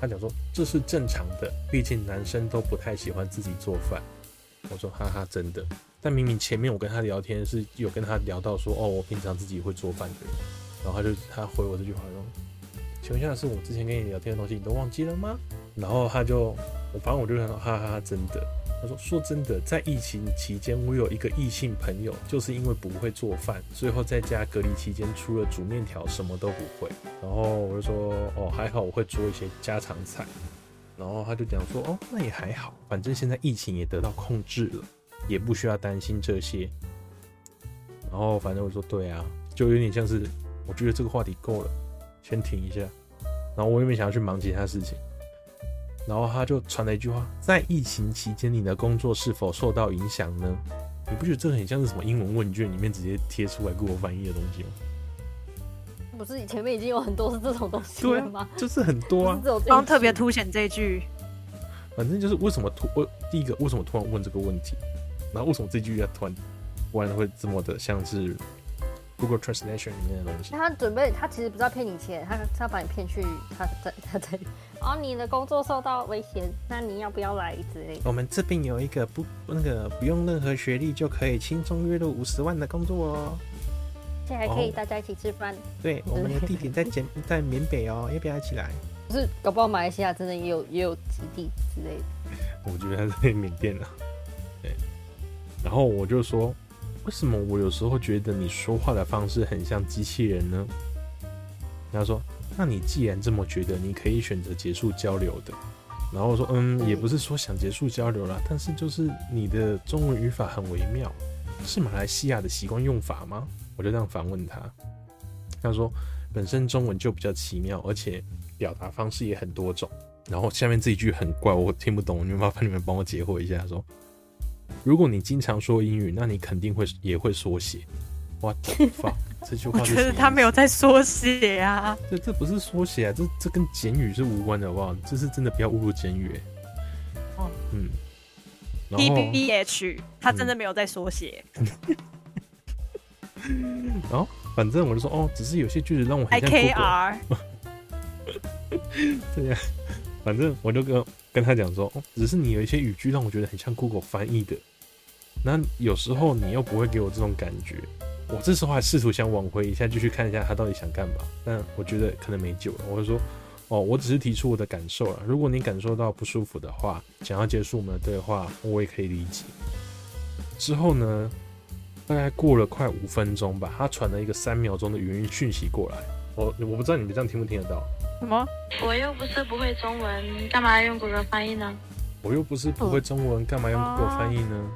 Speaker 2: 他讲说这是正常的，毕竟男生都不太喜欢自己做饭。我说哈哈，真的。但明明前面我跟他聊天是有跟他聊到说，哦，我平常自己会做饭的，然后他就他回我这句话说，请问一下，是我之前跟你聊天的东西你都忘记了吗？然后他就，我反正我就想哈哈，真的。他说，说真的，在疫情期间，我有一个异性朋友，就是因为不会做饭，最后在家隔离期间，除了煮面条什么都不会。然后我就说，哦，还好我会做一些家常菜。然后他就讲说，哦，那也还好，反正现在疫情也得到控制了。也不需要担心这些，然后反正我说对啊，就有点像是我觉得这个话题够了，先停一下，然后我也没想要去忙其他事情，然后他就传了一句话：在疫情期间，你的工作是否受到影响呢？你不觉得这很像是什么英文问卷里面直接贴出来给我翻译的东西吗？
Speaker 3: 不是，你前面已经有很多是这种东西了吗？
Speaker 2: 对，就是很多啊，
Speaker 1: 刚特别凸显这句，
Speaker 2: 反正就是为什么突我第一个为什么突然问这个问题？然后为什么这句要突然，突然会这么的像是 Google Translation 里面的东西？
Speaker 3: 他准备，他其实不是要骗你钱，他他把你骗去他在他在哦，你的工作受到威胁，那你要不要来之类的？
Speaker 2: 我们这边有一个不那个不用任何学历就可以轻松月入五十万的工作哦，
Speaker 3: 这还可以大家一起吃饭。
Speaker 2: 对，我们的地点在柬在缅北哦，要不要一起来？
Speaker 3: 不是，搞不好马来西亚真的也有也有基地之类的。
Speaker 2: 我觉得他是在缅甸呢。然后我就说，为什么我有时候觉得你说话的方式很像机器人呢？他说，那你既然这么觉得，你可以选择结束交流的。然后我说，嗯，也不是说想结束交流啦，但是就是你的中文语法很微妙，是马来西亚的习惯用法吗？我就这样反问他。他说，本身中文就比较奇妙，而且表达方式也很多种。然后下面这一句很怪，我听不懂，你们麻烦你们帮我解惑一下，说。如果你经常说英语，那你肯定会也会缩写。What the fuck？这句话是，我觉
Speaker 1: 得他没有在缩写啊。
Speaker 2: 这这不是缩写啊，这这跟简语是无关的，好不好？这是真的不要侮辱简语。哦，嗯。
Speaker 1: P B B H，他真的没有在缩写。
Speaker 2: 然后反正我就说，哦，只是有些句子让我很像
Speaker 1: I K R。
Speaker 2: 对呀。反正我就跟跟他讲说，哦，只是你有一些语句让我觉得很像 Google 翻译的，那有时候你又不会给我这种感觉，我这时候还试图想挽回一下，继续看一下他到底想干嘛，但我觉得可能没救了。我就说，哦，我只是提出我的感受了，如果你感受到不舒服的话，想要结束我们的对话，我也可以理解。之后呢，大概过了快五分钟吧，他传了一个三秒钟的语音讯息过来，我我不知道你们这样听不听得到。
Speaker 1: 什么？
Speaker 4: 我又不是不会中文，干嘛要用 Google 翻译呢？
Speaker 2: 我又不是不会中文，干嘛用 Google 翻译呢？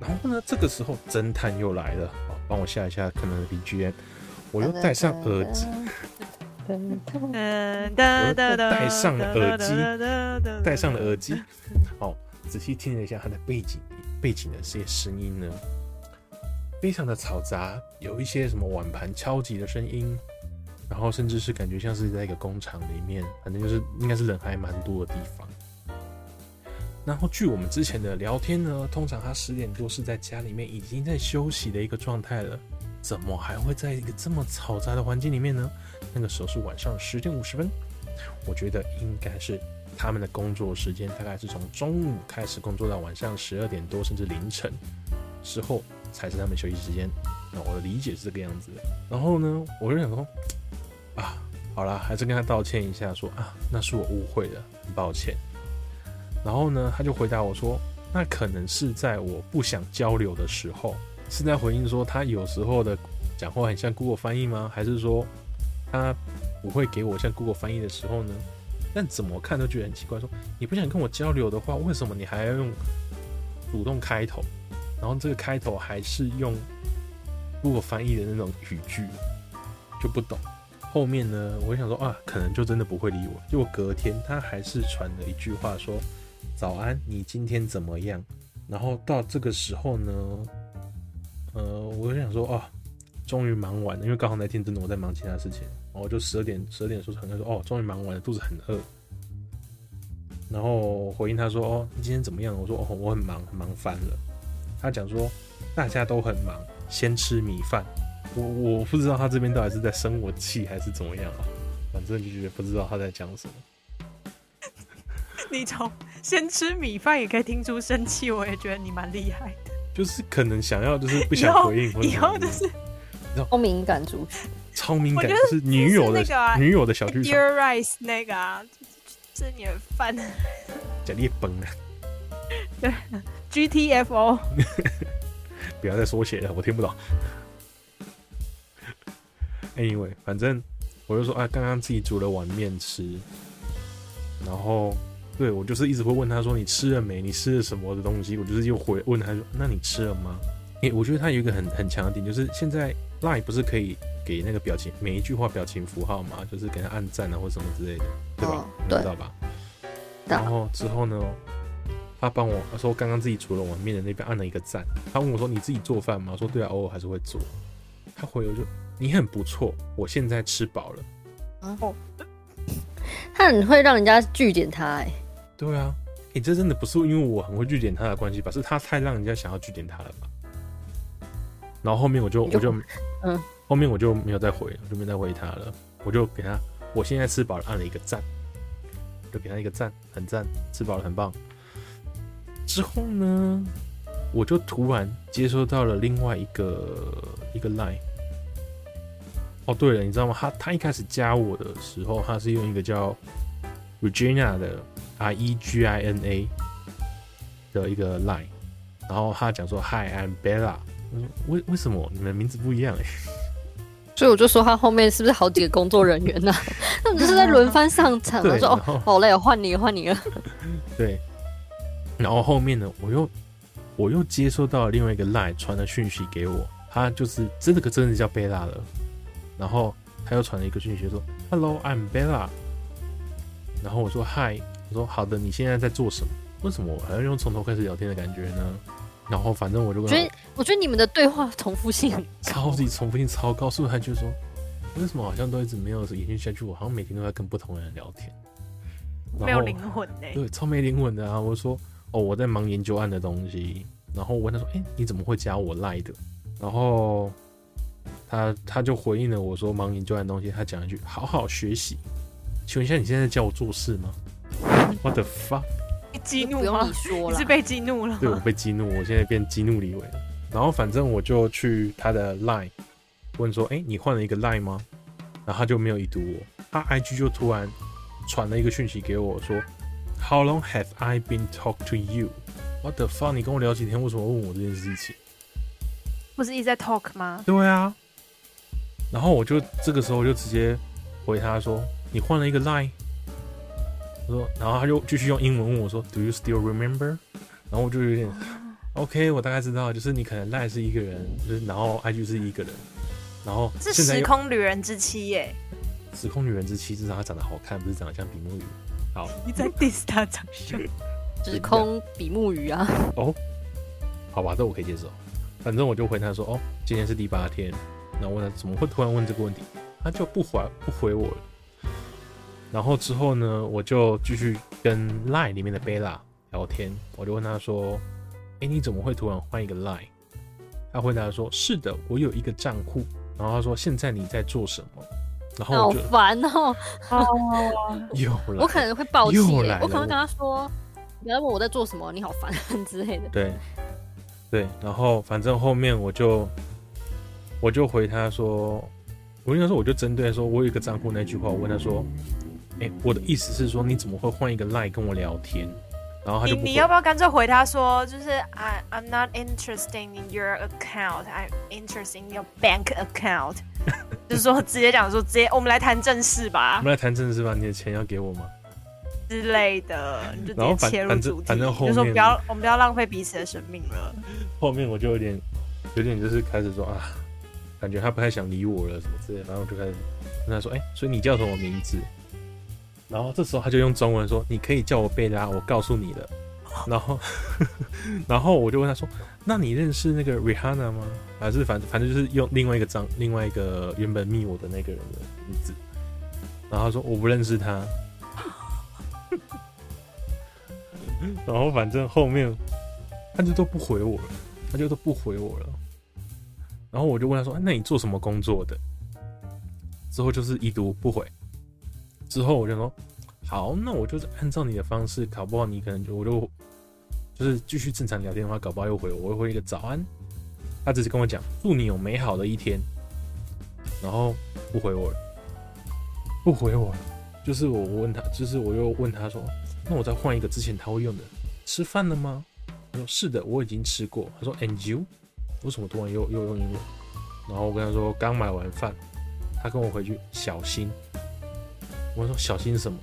Speaker 2: 然后呢，这个时候侦探又来了，帮我下一下可能的 BGM，我又戴上耳机，我又戴上了耳机，戴上了耳机，好，仔细听了一下它的背景，背景的这些声音呢，非常的嘈杂，有一些什么碗盘敲击的声音。然后甚至是感觉像是在一个工厂里面，反正就是应该是人还蛮多的地方。然后据我们之前的聊天呢，通常他十点多是在家里面已经在休息的一个状态了。怎么还会在一个这么嘈杂的环境里面呢？那个时候是晚上十点五十分，我觉得应该是他们的工作时间，大概是从中午开始工作到晚上十二点多，甚至凌晨之后才是他们休息时间。那我的理解是这个样子。然后呢，我就想说，啊，好了，还是跟他道歉一下，说啊，那是我误会了，很抱歉。然后呢，他就回答我说，那可能是在我不想交流的时候。是在回应说他有时候的讲话很像 Google 翻译吗？还是说他不会给我像 Google 翻译的时候呢？但怎么看都觉得很奇怪。说你不想跟我交流的话，为什么你还要用主动开头？然后这个开头还是用如果翻译的那种语句，就不懂。后面呢，我想说啊，可能就真的不会理我。结果隔天他还是传了一句话说：“早安，你今天怎么样？”然后到这个时候呢。呃，我就想说，哦，终于忙完了，因为刚好那天真的我在忙其他事情，然后就十二点十二点的时候传他说，哦，终于忙完了，肚子很饿。然后回应他说，哦，你今天怎么样？我说，哦，我很忙，很忙翻了。他讲说，大家都很忙，先吃米饭。我我不知道他这边到底是在生我气还是怎么样啊，反正就觉得不知道他在讲什么。
Speaker 1: 你从先吃米饭也可以听出生气，我也觉得你蛮厉害的。
Speaker 2: 就是可能想要，就是不想回应，或者
Speaker 1: 以后就是
Speaker 3: 超敏感主
Speaker 2: 超敏感，就是女友的女友的小剧场。
Speaker 1: Dear Rice 那个啊，吃你的饭，
Speaker 2: 假裂崩了。
Speaker 1: 对，GTFO，
Speaker 2: 不要再缩写了，我听不懂。Anyway，反正我就说啊，刚刚自己煮了碗面吃，然后。对，我就是一直会问他说，你吃了没？你吃了什么的东西？我就是又回问他说，那你吃了吗？诶，我觉得他有一个很很强的点，就是现在 Line 不是可以给那个表情，每一句话表情符号嘛，就是给他按赞啊或什么之类的，对吧？哦、你知道吧？然后之后呢，他帮我他说刚刚自己煮了碗面的那边按了一个赞，他问我说，你自己做饭吗？我说对啊，偶尔还是会做。他回我就你很不错，我现在吃饱了。
Speaker 3: 然后，他很会让人家拒点他哎。
Speaker 2: 对啊，你、欸、这真的不是因为我很会拒点他的关系吧？是他太让人家想要拒点他了吧？然后后面我就，我就嗯，后面我就没有再回了，我就没再回他了。我就给他，我现在吃饱了，按了一个赞，就给他一个赞，很赞，吃饱了，很棒。之后呢，我就突然接收到了另外一个一个 line。哦，对了，你知道吗？他他一开始加我的时候，他是用一个叫 Regina 的。R E G I N A 的一个 line，然后他讲说 Hi I'm Bella，为为什么你们名字不一样哎？
Speaker 3: 所以我就说他后面是不是好几个工作人员呢、啊？他们就是在轮番上场。他说哦，好累，换你换你了。
Speaker 2: 对，然后后面呢，我又我又接收到了另外一个 line 传的讯息给我，他就是真的可真的叫 Bella 了。然后他又传了一个讯息说 Hello I'm Bella，然后我说 Hi。我说好的，你现在在做什么？为什么我还要用从头开始聊天的感觉呢？然后反正我就觉得，
Speaker 3: 我觉得你们的对话重复性，
Speaker 2: 超级重复性超高。是不是他就说，为什么好像都一直没有延续下去？我好像每天都在跟不同人聊天，
Speaker 1: 没有灵魂呢？
Speaker 2: 对，超没灵魂的啊！我说哦，我在忙研究案的东西。然后我问他说，哎，你怎么会加我赖的？然后他他就回应了我说，忙研究案的东西。他讲一句，好好学习。请问一下，你现在在叫我做事吗？What the fuck？
Speaker 1: 被激怒吗？你，你 是被激怒了？
Speaker 2: 对，我被激怒，我现在变激怒李伟了。然后反正我就去他的 line 问说：“哎、欸，你换了一个 line 吗？”然后他就没有已读我，他 IG 就突然传了一个讯息给我说：“How long have I been talk to you？”What the fuck？你跟我聊几天？为什么问我这件事情？
Speaker 1: 不是一直在 talk 吗？
Speaker 2: 对啊。然后我就这个时候就直接回他说：“你换了一个 line。”说，然后他就继续用英文问我说：“Do you still remember？” 然后我就有点，OK，我大概知道，就是你可能 lie 是一个人，就是然后 IG 是一个人，然后
Speaker 1: 是时空旅人之妻耶。
Speaker 2: 时空旅人之妻至少她长得好看，不是长得像比目鱼。好，
Speaker 1: 你在 diss 他长相？
Speaker 3: 时空比目鱼啊？
Speaker 2: 哦，好吧，这我可以接受。反正我就回他说：“哦，今天是第八天。”然后问他怎么会突然问这个问题，他就不回不回我了。然后之后呢，我就继续跟 Line 里面的贝拉聊天。我就问他说：“哎，你怎么会突然换一个 Line？” 他回答说：“是的，我有一个账户。”然后他说：“现在你在做什么？”然后
Speaker 3: 好烦哦、
Speaker 1: 哦，
Speaker 2: 又来，
Speaker 3: 我可能会暴气耶、
Speaker 2: 又来了
Speaker 3: 我可能会跟他说：“你要问我在做什么，你好烦 之类的。
Speaker 2: 对对，然后反正后面我就我就回他说，我跟他说，我就针对说我有一个账户那句话，我问他说：“哎，我的意思是说，你怎么会换一个 line 跟我聊天？”然后他就
Speaker 1: 你你要不要干脆回他说，就是 I I'm not interested in your account, I'm interested in your bank account，就是说直接讲说直接我们来谈正事吧
Speaker 2: 我们来谈正事吧，你的钱要给我吗？
Speaker 1: 之类的，你就直接切入
Speaker 2: 反正
Speaker 1: 主题，
Speaker 2: 反正后
Speaker 1: 就
Speaker 2: 说
Speaker 1: 不要我们不要浪费彼此的生命了。
Speaker 2: 后面我就有点有点就是开始说啊，感觉他不太想理我了什么之类的，然后我就开始跟他说：“哎，所以你叫什么名字？”然后这时候他就用中文说：“你可以叫我贝拉，我告诉你了。”然后，然后我就问他说：“那你认识那个 Rihanna 吗？还是反反正就是用另外一个账，另外一个原本密我的那个人的名字？”然后他说：“我不认识他。”然后反正后面他就都不回我了，他就都不回我了。然后我就问他说：“那你做什么工作的？”之后就是已读不回。之后我就说：“好，那我就是按照你的方式，搞不好你可能就我就就是继续正常聊天的话，搞不好又回我，我会回一个早安。”他只是跟我讲：“祝你有美好的一天。”然后不回我了，不回我了。就是我问他，就是我又问他说：“那我再换一个之前他会用的，吃饭了吗？”他说：“是的，我已经吃过。”他说：“And you？为什么突然又又用英文？”然后我跟他说：“刚买完饭。”他跟我回去小心。我说：“小心什么？”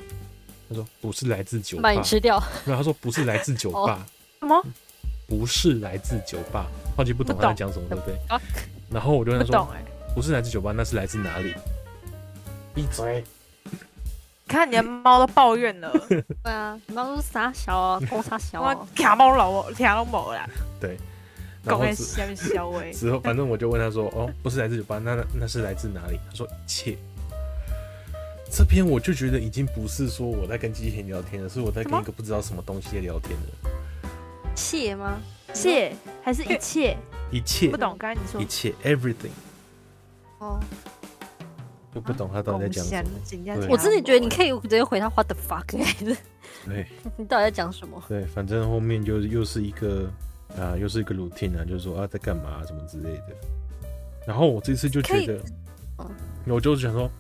Speaker 2: 他说：“不是来自酒吧。”
Speaker 3: 把你吃掉。
Speaker 2: 然后他说：“不是来自酒吧。”
Speaker 1: 什么？
Speaker 2: 不是来自酒吧。好奇不懂他在讲什么，对不对？
Speaker 3: 啊
Speaker 2: 然后我就跟他说：“
Speaker 1: 不
Speaker 2: 是来自酒吧，那是来自哪里？”闭嘴！
Speaker 1: 看你的猫都抱怨了，
Speaker 3: 对啊，你猫都是傻小啊，公傻小
Speaker 1: 我
Speaker 3: 啊。
Speaker 1: 卡猫老我卡都冇啦，
Speaker 2: 对。然
Speaker 1: 狗在下面消喂。
Speaker 2: 之后，反正我就问他说：“哦，不是来自酒吧，那那是来自哪里？”他说：“一切。”这篇我就觉得已经不是说我在跟机器人聊天了，是我在跟一个不知道什么东西聊天了。
Speaker 3: 切吗？
Speaker 1: 切还是一切？
Speaker 2: 一切。
Speaker 1: 不懂，刚才你说。
Speaker 2: 一切。Everything
Speaker 3: 哦，
Speaker 2: 就不懂他到底在讲什么。
Speaker 3: 我真的觉得你可以直接回他 What the fuck？
Speaker 2: 对，
Speaker 3: 你到底在讲什么？
Speaker 2: 对，反正后面就又是一个啊，又是一个 routine 啊，就是说啊在干嘛、啊、什么之类的。然后我这次就觉得，
Speaker 3: 嗯，
Speaker 2: 我就想说，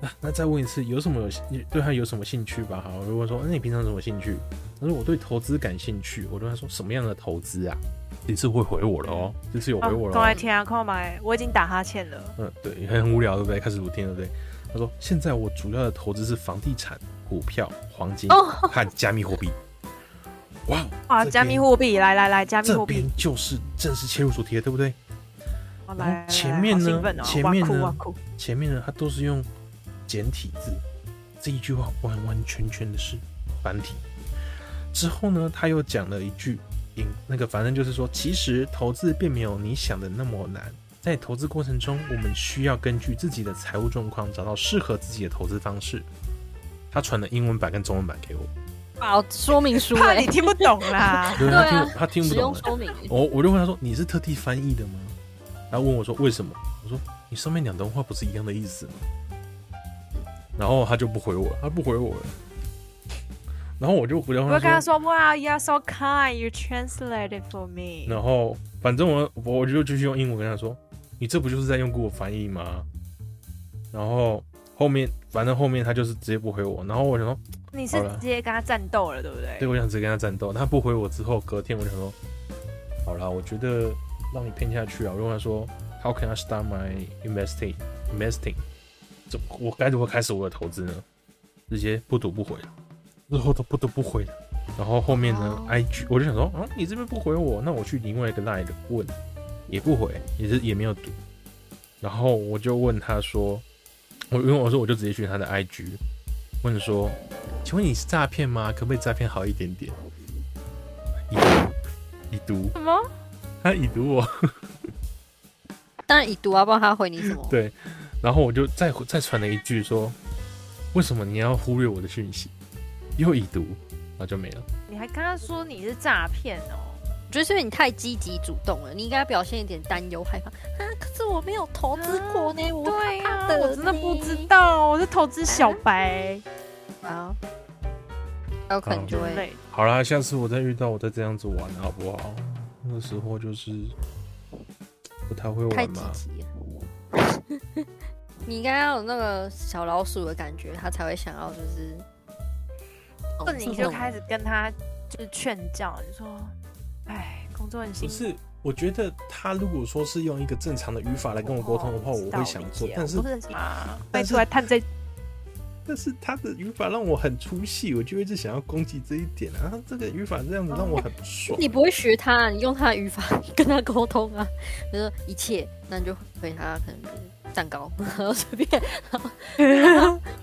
Speaker 2: 那 那再问一次，有什么有对他有什么兴趣吧？好，我就问说，那你平常有什么兴趣？他说我对投资感兴趣。我对他说什么样的投资啊？这次会回我了哦，这次有回我了、哦。
Speaker 1: 过来听啊，快买！我已经打哈欠了。
Speaker 2: 嗯，对，很无聊，对不对？开始 routine，对不对？他说现在我主要的投资是房地产、股票、黄金和加密货币。哇
Speaker 1: 啊，加密货币，来来来，加密货币，
Speaker 2: 这边就是正式切入主题了，对不对？
Speaker 1: 来，
Speaker 2: 前面呢？
Speaker 1: 哦、
Speaker 2: 前面呢？前面呢？它都是用简体字，这一句话完完全全的是繁体。之后呢，他又讲了一句，那个反正就是说，其实投资并没有你想的那么难。在投资过程中，我们需要根据自己的财务状况，找到适合自己的投资方式。他传了英文版跟中文版给我。
Speaker 3: 啊，说明书 哎，
Speaker 1: 你听不懂啦。
Speaker 2: 对，他听他听不懂。
Speaker 3: 说明。
Speaker 2: 我我就问他说：“你是特地翻译的吗？”他问我说：“为什么？”我说：“你上面两段话不是一样的意思吗？”然后他就不回我，他不回我了。然后我就回他，
Speaker 1: 我跟他说：“哇，You're so kind, you translated for me。”
Speaker 2: 然后反正我我就继续用英文跟他说：“你这不就是在用 Google 翻译吗？”然后后面反正后面他就是直接不回我。然后我想说：“
Speaker 1: 你是 直接跟他战斗了，对不对？”
Speaker 2: 对，我想直接跟他战斗。他不回我之后，隔天我就想说：“好啦，我觉得让你骗下去啊！”我就问他说：“How can I start my investing? Investing？这我该如何开始我的投资呢？”直接不读不回了。之后都不得不回了，然后后面呢？IG 我就想说，啊，你这边不回我，那我去另外一个 line 问，也不回，也是也没有读。然后我就问他说，我因为我说我就直接去他的 IG 问说，请问你是诈骗吗？可不可以诈骗好一点点？已读，已读
Speaker 1: 什么？
Speaker 2: 他已读我，
Speaker 3: 当然已读啊，不然他回你什么？
Speaker 2: 对，然后我就再再传了一句说，为什么你要忽略我的讯息？又已读，然后就没了。
Speaker 1: 你还跟他说你是诈骗哦？
Speaker 3: 我觉得是因为你太积极主动了，你应该表现一点担忧害怕啊。可是我没有投资过呢，我
Speaker 1: 对呀、
Speaker 3: 啊，
Speaker 1: 我真的不知道，我是投资小白
Speaker 3: 啊，有可能就会。
Speaker 2: 好啦，下次我再遇到我再这样子玩好不好？那个时候就是不太会玩嘛。
Speaker 3: 你应该要有那个小老鼠的感觉，他才会想要就是。
Speaker 1: 那你就开始跟他就是劝教，你说，哎，工作很辛苦。
Speaker 2: 不是，我觉得他如果说是用一个正常的语法来跟我沟通的话，我会想做。但是
Speaker 1: 啊，但是探这，
Speaker 2: 但是他的语法让我很出戏，我就一直想要攻击这一点啊。这个语法这样子让我很不爽。
Speaker 3: 你不会学他，你用他的语法跟他沟通啊？就说一切，那你就回他可能蛋糕，然后随便，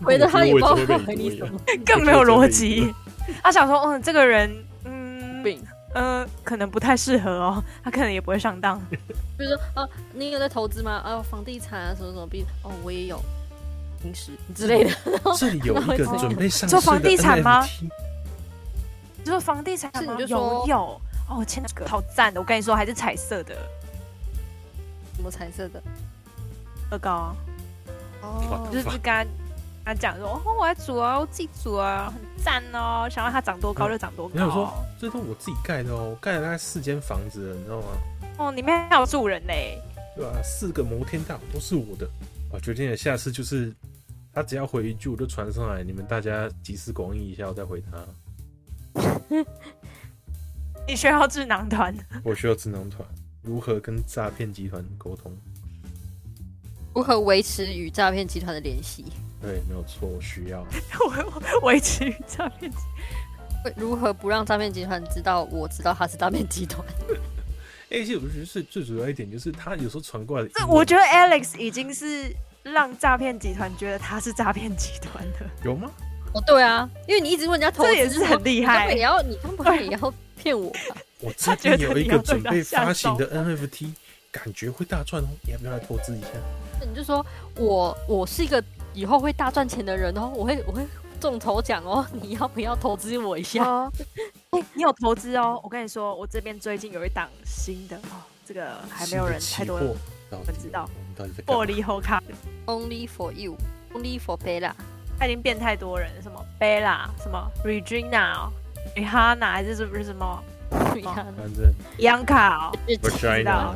Speaker 3: 回的他也不知道回你什么，
Speaker 1: 更没有逻辑。他想说，嗯，这个人，嗯，嗯、呃，可能不太适合哦，他可能也不会上当。
Speaker 3: 比如说，啊，你有在投资吗？啊，房地产啊，什么什么，比，哦，我也有，平时之类的。
Speaker 2: 这里有一个准备上市的
Speaker 1: 做房地产吗？做房地产
Speaker 3: 是你就
Speaker 1: 说有有哦，签这个好赞的，我跟你说，还是彩色的，
Speaker 3: 什么彩色的？
Speaker 1: 乐高啊，哦，就是跟他他讲说，哦，我来煮啊，我自己煮啊，很赞哦，想让它长多高就长多高。
Speaker 2: 没有说，这都我自己盖的哦，盖了大概四间房子了，你知道吗？
Speaker 1: 哦，里面还有住人嘞，
Speaker 2: 对吧？四个摩天大楼都是我的。我决定了，下次就是他只要回一句，我就传上来，你们大家集思广益一下，我再回他。
Speaker 1: 你需要智囊团？
Speaker 2: 我需要智囊团，如何跟诈骗集团沟通？
Speaker 3: 如何维持与诈骗集团的联系？
Speaker 2: 对，没有错，我需要
Speaker 1: 维持与诈骗集。
Speaker 3: 如何不让诈骗集团知道我知道他是诈骗集团？
Speaker 2: 而且我觉得是最主要一点，就是他有时候传过来的。
Speaker 1: 这我觉得 Alex 已经是让诈骗集团觉得他是诈骗集团的。
Speaker 2: 有吗？
Speaker 3: 哦，对啊，因为你一直问人家投资，
Speaker 1: 这也是很厉害。
Speaker 3: 你要你，他们也要骗我吧？
Speaker 2: 我最近有一个准备发行的 NFT，感觉会大赚哦，你要不要来投资一下？
Speaker 3: 你就说我我是一个以后会大赚钱的人哦，我会我会中头奖哦，你要不要投资我一下？哦
Speaker 1: 欸、你有投资哦，我跟你说，我这边最近有一档新的哦，这个还没有人太多人知道。玻璃后卡
Speaker 3: ，Only for you，Only for Bella，
Speaker 1: 他已经变太多人，什么 Bella，什么 Regina，Rihanna、哦、还是什么什么，
Speaker 2: 反正
Speaker 1: Yanka，
Speaker 2: 不知道。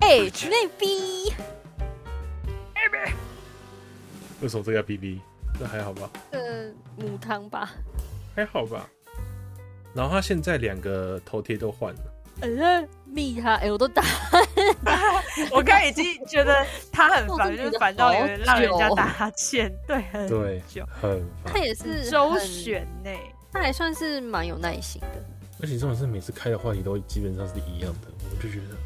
Speaker 3: 哎，那 B。
Speaker 2: 为什么这个 B B？这还好吧？
Speaker 3: 呃，母汤吧，
Speaker 2: 还好吧。然后他现在两个头贴都换了。
Speaker 3: 呃，密他，哎，我都打。
Speaker 1: 我刚已经觉得他很烦，就是烦到有点让人家打哈欠。对，很
Speaker 2: 对，很。
Speaker 3: 他也是
Speaker 1: 周旋呢，
Speaker 3: 他还算是蛮有耐心的。
Speaker 2: 而且这种是每次开的话题都基本上是一样的，我就觉得。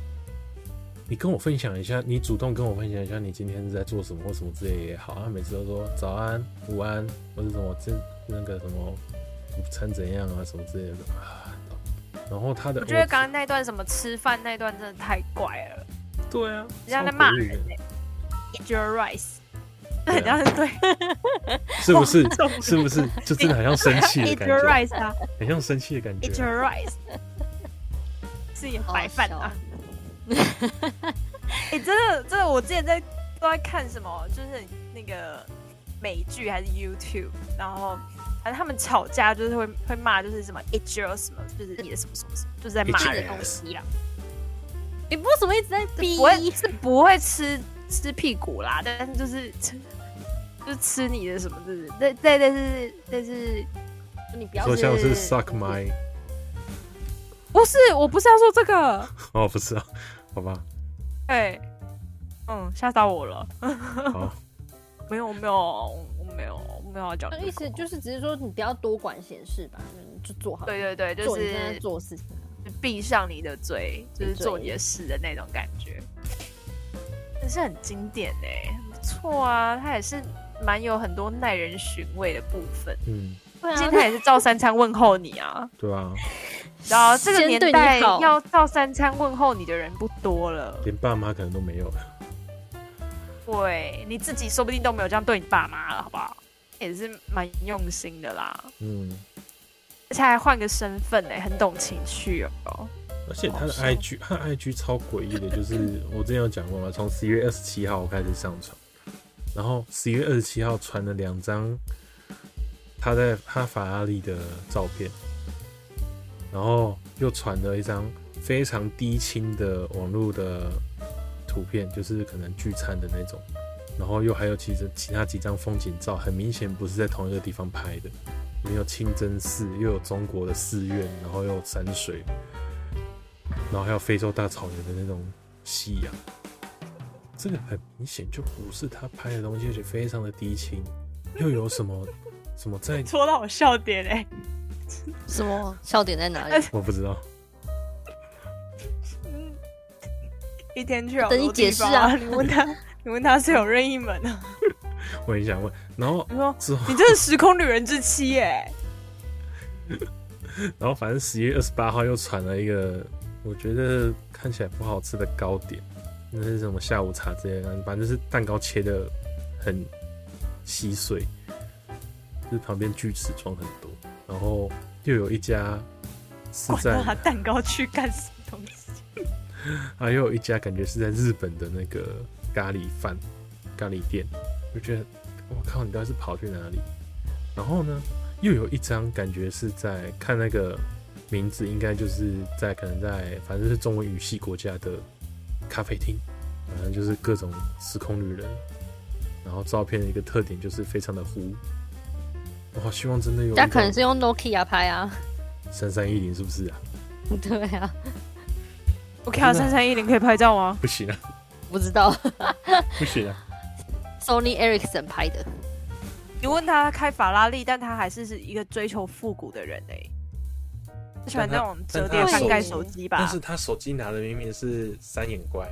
Speaker 2: 你跟我分享一下，你主动跟我分享一下，你今天是在做什么或什么之类也好。他每次都说早安、午安，或者什么这那个什么午餐怎样啊，什么之类的啊。然后他的，
Speaker 1: 我觉得刚刚那段什么吃饭那段真的太怪了。
Speaker 2: 对啊，
Speaker 1: 人家在骂人呢。Eat your rice，对，人家是对，
Speaker 2: 是不是？是不是？就真的很像生气的感觉。
Speaker 1: Eat your rice 啊，
Speaker 2: 很像生气的感觉。
Speaker 1: Eat your rice，是也白饭啊。哎、欸，真的，真的，我之前在都在看什么，就是那个美剧还是 YouTube，然后反正他们吵架就是会会骂，就是什么 It's your 什么，就是你的什么什么什么，就是在骂人东西啦。你为什么一直在逼？不会是不会吃吃屁股啦，但是就是吃，就是吃你的什么，就是对对对是但是你不要说
Speaker 2: 像是 suck my。
Speaker 1: 不是，我不是要说这个
Speaker 2: 哦，不是啊，好吧。
Speaker 1: 哎，嗯，吓到我了。
Speaker 2: 好，
Speaker 1: 没有，没有，我没有，我没有要讲。
Speaker 3: 意思就是只是说你不要多管闲事吧，就做好。
Speaker 1: 对对对，就是做，
Speaker 3: 在做事情，
Speaker 1: 就闭上你的嘴，就是做你的事的那种感觉。但是很经典哎，不错啊，他也是蛮有很多耐人寻味的部分。
Speaker 2: 嗯，
Speaker 1: 今天也是照三餐问候你啊。
Speaker 2: 对啊。
Speaker 1: 然后这个年代要照三餐问候你的人不多了，
Speaker 2: 连爸妈可能都没有了。
Speaker 1: 对，你自己说不定都没有这样对你爸妈了，好不好？也是蛮用心的啦。
Speaker 2: 嗯，
Speaker 1: 而且还换个身份哎，很懂情趣哦。
Speaker 2: 而且他的 IG，他的 IG 超诡异的，就是 我之前有讲过嘛，从十一月二十七号开始上传，然后十一月二十七号传了两张他在他法拉利的照片，然后又传了一张非常低清的网络的图片，就是可能聚餐的那种，然后又还有其实其他几张风景照，很明显不是在同一个地方拍的，里面有清真寺，又有中国的寺院，然后又有山水。然后还有非洲大草原的那种夕阳，这个很明显就不是他拍的东西，而且非常的低清，又有什么什么在
Speaker 1: 戳到我笑点哎、欸，
Speaker 3: 什么笑点在哪里？
Speaker 2: 我不知道。
Speaker 1: 一天去好
Speaker 3: 等你解释啊！
Speaker 1: 你问他，你问他是有任意门啊？
Speaker 2: 我很想问。然后
Speaker 1: 你说之后你这是时空旅人之妻耶、欸。
Speaker 2: 然后反正十一月二十八号又传了一个。我觉得看起来不好吃的糕点，那是什么下午茶之类的，反正就是蛋糕切的很稀碎，就是旁边锯齿状很多，然后又有一家是在
Speaker 1: 拿蛋糕去干什么东西，
Speaker 2: 啊，又有一家感觉是在日本的那个咖喱饭咖喱店，就觉得我靠，你到底是跑去哪里？然后呢，又有一张感觉是在看那个。名字应该就是在可能在反正是中文语系国家的咖啡厅，反正就是各种时空旅人。然后照片的一个特点就是非常的糊。我好希望真的有。
Speaker 3: 他可能是用 Nokia 拍啊。
Speaker 2: 三三一零是不是啊？
Speaker 3: 对啊。
Speaker 1: OK 啊，三三一零可以拍照吗？
Speaker 2: 不行啊。
Speaker 3: 不知道。
Speaker 2: 不行啊。
Speaker 3: Sony Ericsson 拍的。
Speaker 1: 你问他开法拉利，但他还是是一个追求复古的人哎、欸。喜欢那种折叠翻盖手机吧，
Speaker 2: 但是他手机拿的明明是三眼怪，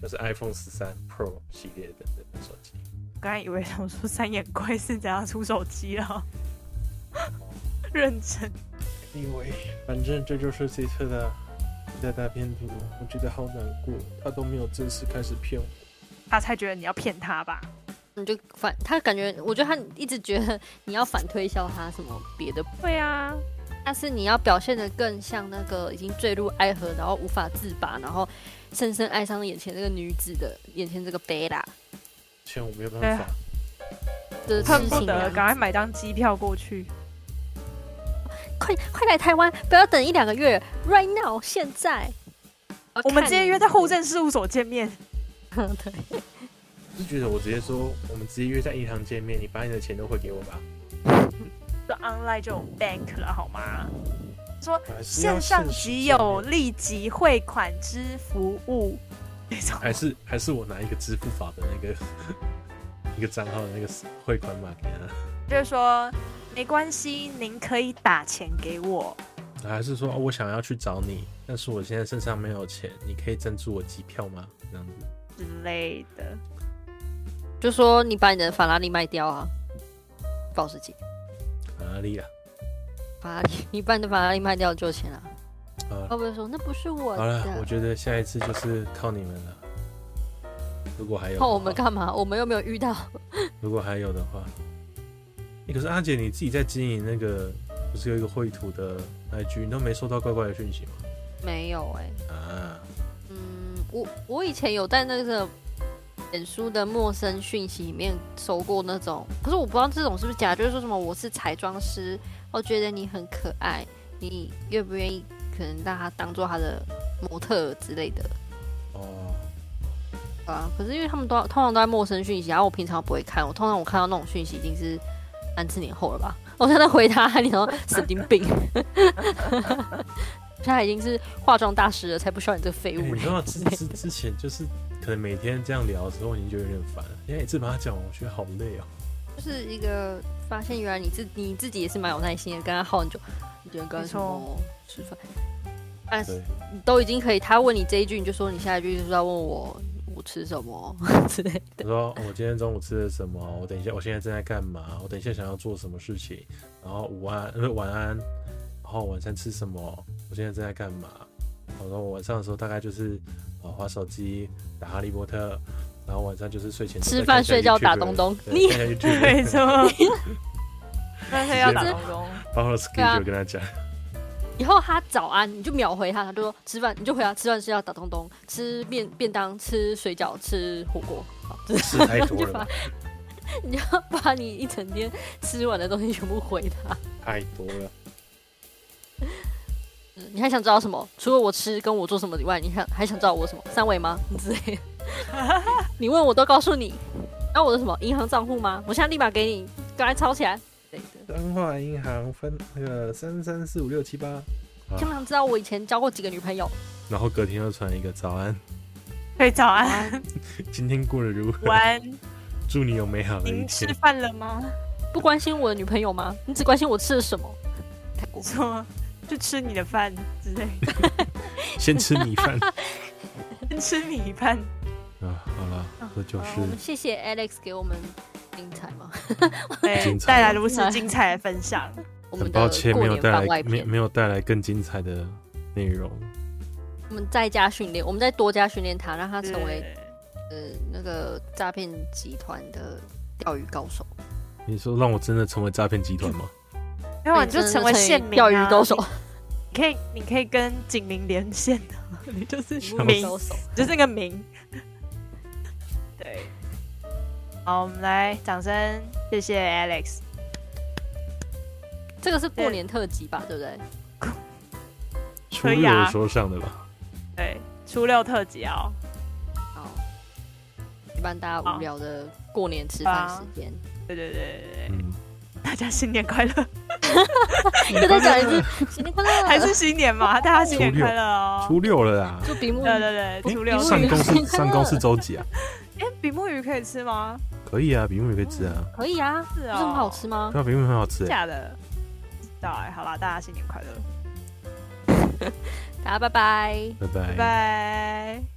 Speaker 2: 就是 iPhone 十三 Pro 系列的手机。
Speaker 1: 我刚才以为他们说三眼怪是怎样出手机了，认真。
Speaker 2: 因为反正这就是这次的一大片图，我觉得好难过，他都没有正式开始骗我，
Speaker 1: 他才觉得你要骗他吧？
Speaker 3: 你就反他感觉，我觉得他一直觉得你要反推销他什么别的。
Speaker 1: 对啊。
Speaker 3: 但是你要表现得更像那个已经坠入爱河，然后无法自拔，然后深深爱上眼前这个女子的眼前这个贝拉。
Speaker 2: 钱我没有办法。
Speaker 3: 的
Speaker 1: 恨不得赶快买张机票过去。
Speaker 3: 快快来台湾，不要等一两个月，right now 现在。
Speaker 1: 我们直接约在户政事务所见面。
Speaker 3: 对。
Speaker 2: 是觉得我直接说，我们直接约在银行见面，你把你的钱都汇给我吧。
Speaker 1: 就 online 这种 bank 了好吗？说线上即有立即汇款之服务，
Speaker 2: 还是还是我拿一个支付宝的那个 一个账号的那个汇款码给他？
Speaker 1: 就是说没关系，您可以打钱给我。
Speaker 2: 还是说我想要去找你，但是我现在身上没有钱，你可以赞助我机票吗？这样子
Speaker 1: 之类的。
Speaker 3: 就说你把你的法拉利卖掉啊，保时捷。
Speaker 2: 法拉利啊，
Speaker 3: 法拉利，你把你的法拉利卖掉就有钱啊？
Speaker 2: 啊，
Speaker 3: 会不会说那不是我的？
Speaker 2: 好了，我觉得下一次就是靠你们了。如果还有，
Speaker 3: 靠我们干嘛？我们又没有遇到。
Speaker 2: 如果还有的话，欸、可是阿姐你自己在经营那个，不是有一个绘图的 IG，你都没收到怪怪的讯息吗？
Speaker 3: 没有哎、
Speaker 2: 欸。啊，
Speaker 3: 嗯，我我以前有在那个。脸书的陌生讯息里面收过那种，可是我不知道这种是不是假，就是说什么我是彩妆师，我觉得你很可爱，你愿不愿意可能让他当做他的模特之类的？
Speaker 2: 哦，
Speaker 3: 啊，可是因为他们都通常都在陌生讯息，然后我平常不会看，我通常我看到那种讯息已经是三四年后了吧，我现在回他，你 说神经病，现在已经是化妆大师了，才不需要你这个废物。
Speaker 2: 欸、你知道之之之前就是。可能每天这样聊的时候，我已经觉得有点烦了。因为一次把它讲，我觉得好累哦。
Speaker 3: 就是一个发现，原来你自你自己也是蛮有耐心的，跟他耗很久，你觉得跟什么吃饭？但是都已经可以，他问你这一句，你就说你下一句就是要问我我吃什么 之类的。
Speaker 2: 我说我今天中午吃了什么？我等一下，我现在正在干嘛？我等一下想要做什么事情？然后午安，呃，晚安。然后晚餐吃什么？我现在正在干嘛？我说我晚上的时候大概就是呃。滑手机打哈利波特，然后晚上就是睡前 吃饭睡觉打东东。你对错，
Speaker 1: 但是要打东东，
Speaker 2: 把我的 schedule 跟他讲。
Speaker 3: 以后他早安，你就秒回他，他就说吃饭，你就回他吃饭是要打东东，吃便便当，吃水饺，吃火锅，好，
Speaker 2: 吃太多了。
Speaker 3: 你就要把你一整天吃完的东西全部回他，
Speaker 2: 太多了。
Speaker 3: 嗯，你还想知道什么？除了我吃跟我做什么以外，你想还想知道我什么？三围吗？之类的。你问我都告诉你。那我的什么银行账户吗？我现在立马给你，赶快抄起来。彰
Speaker 2: 化银行分那个三三四五六七八。
Speaker 3: 想不想知道我以前交过几个女朋友？
Speaker 2: 然后隔天又传一个早安。
Speaker 1: 对，早安。
Speaker 2: 今天过得如何？
Speaker 1: 晚安。
Speaker 2: 祝你有美好的一天。
Speaker 1: 您吃饭了吗？
Speaker 3: 不关心我的女朋友吗？你只关心我吃了什么？
Speaker 1: 太过分了。就吃你的饭之类的。
Speaker 2: 先吃米饭。
Speaker 1: 先吃米饭。
Speaker 2: 啊，好了，这就是。
Speaker 3: 我们谢谢 Alex 给我们精彩吗，
Speaker 1: 对，带来如此精彩的分享。
Speaker 2: 很抱歉没有带来没没有带来更精彩的内容。
Speaker 3: 我们在加训练，我们再多加训练他，让他成为呃那个诈骗集团的钓鱼高手。
Speaker 2: 你说让我真的成为诈骗集团吗？
Speaker 1: 没有，你就成为县民
Speaker 3: 钓鱼高手。
Speaker 1: 你可以，你可以跟警民连线的，你 就是民，就是那个民。对，好，我们来掌声，谢谢 Alex。
Speaker 3: 这个是过年特辑吧？对不对？
Speaker 2: 初六的时候上的吧？
Speaker 1: 对，初六特辑哦。
Speaker 3: 好，一般大家无聊的过年吃饭时间。
Speaker 1: 对对对对对，嗯，大家新年快乐。
Speaker 3: 再讲一次，新年快乐，
Speaker 1: 还是新年嘛？大家新年快乐哦！
Speaker 2: 初六了啊！
Speaker 3: 就比目鱼，
Speaker 1: 对对对，初六
Speaker 2: 上公是 上工是周几啊？
Speaker 1: 哎，比目鱼可以吃吗？
Speaker 2: 可以啊，比目鱼可以吃啊。
Speaker 3: 可以啊，是啊，这么好吃吗？
Speaker 2: 对啊，比目鱼很好吃。
Speaker 1: 假的？对，好啦，大家新年快乐！
Speaker 3: 大家拜拜，
Speaker 2: 拜拜，
Speaker 1: 拜拜。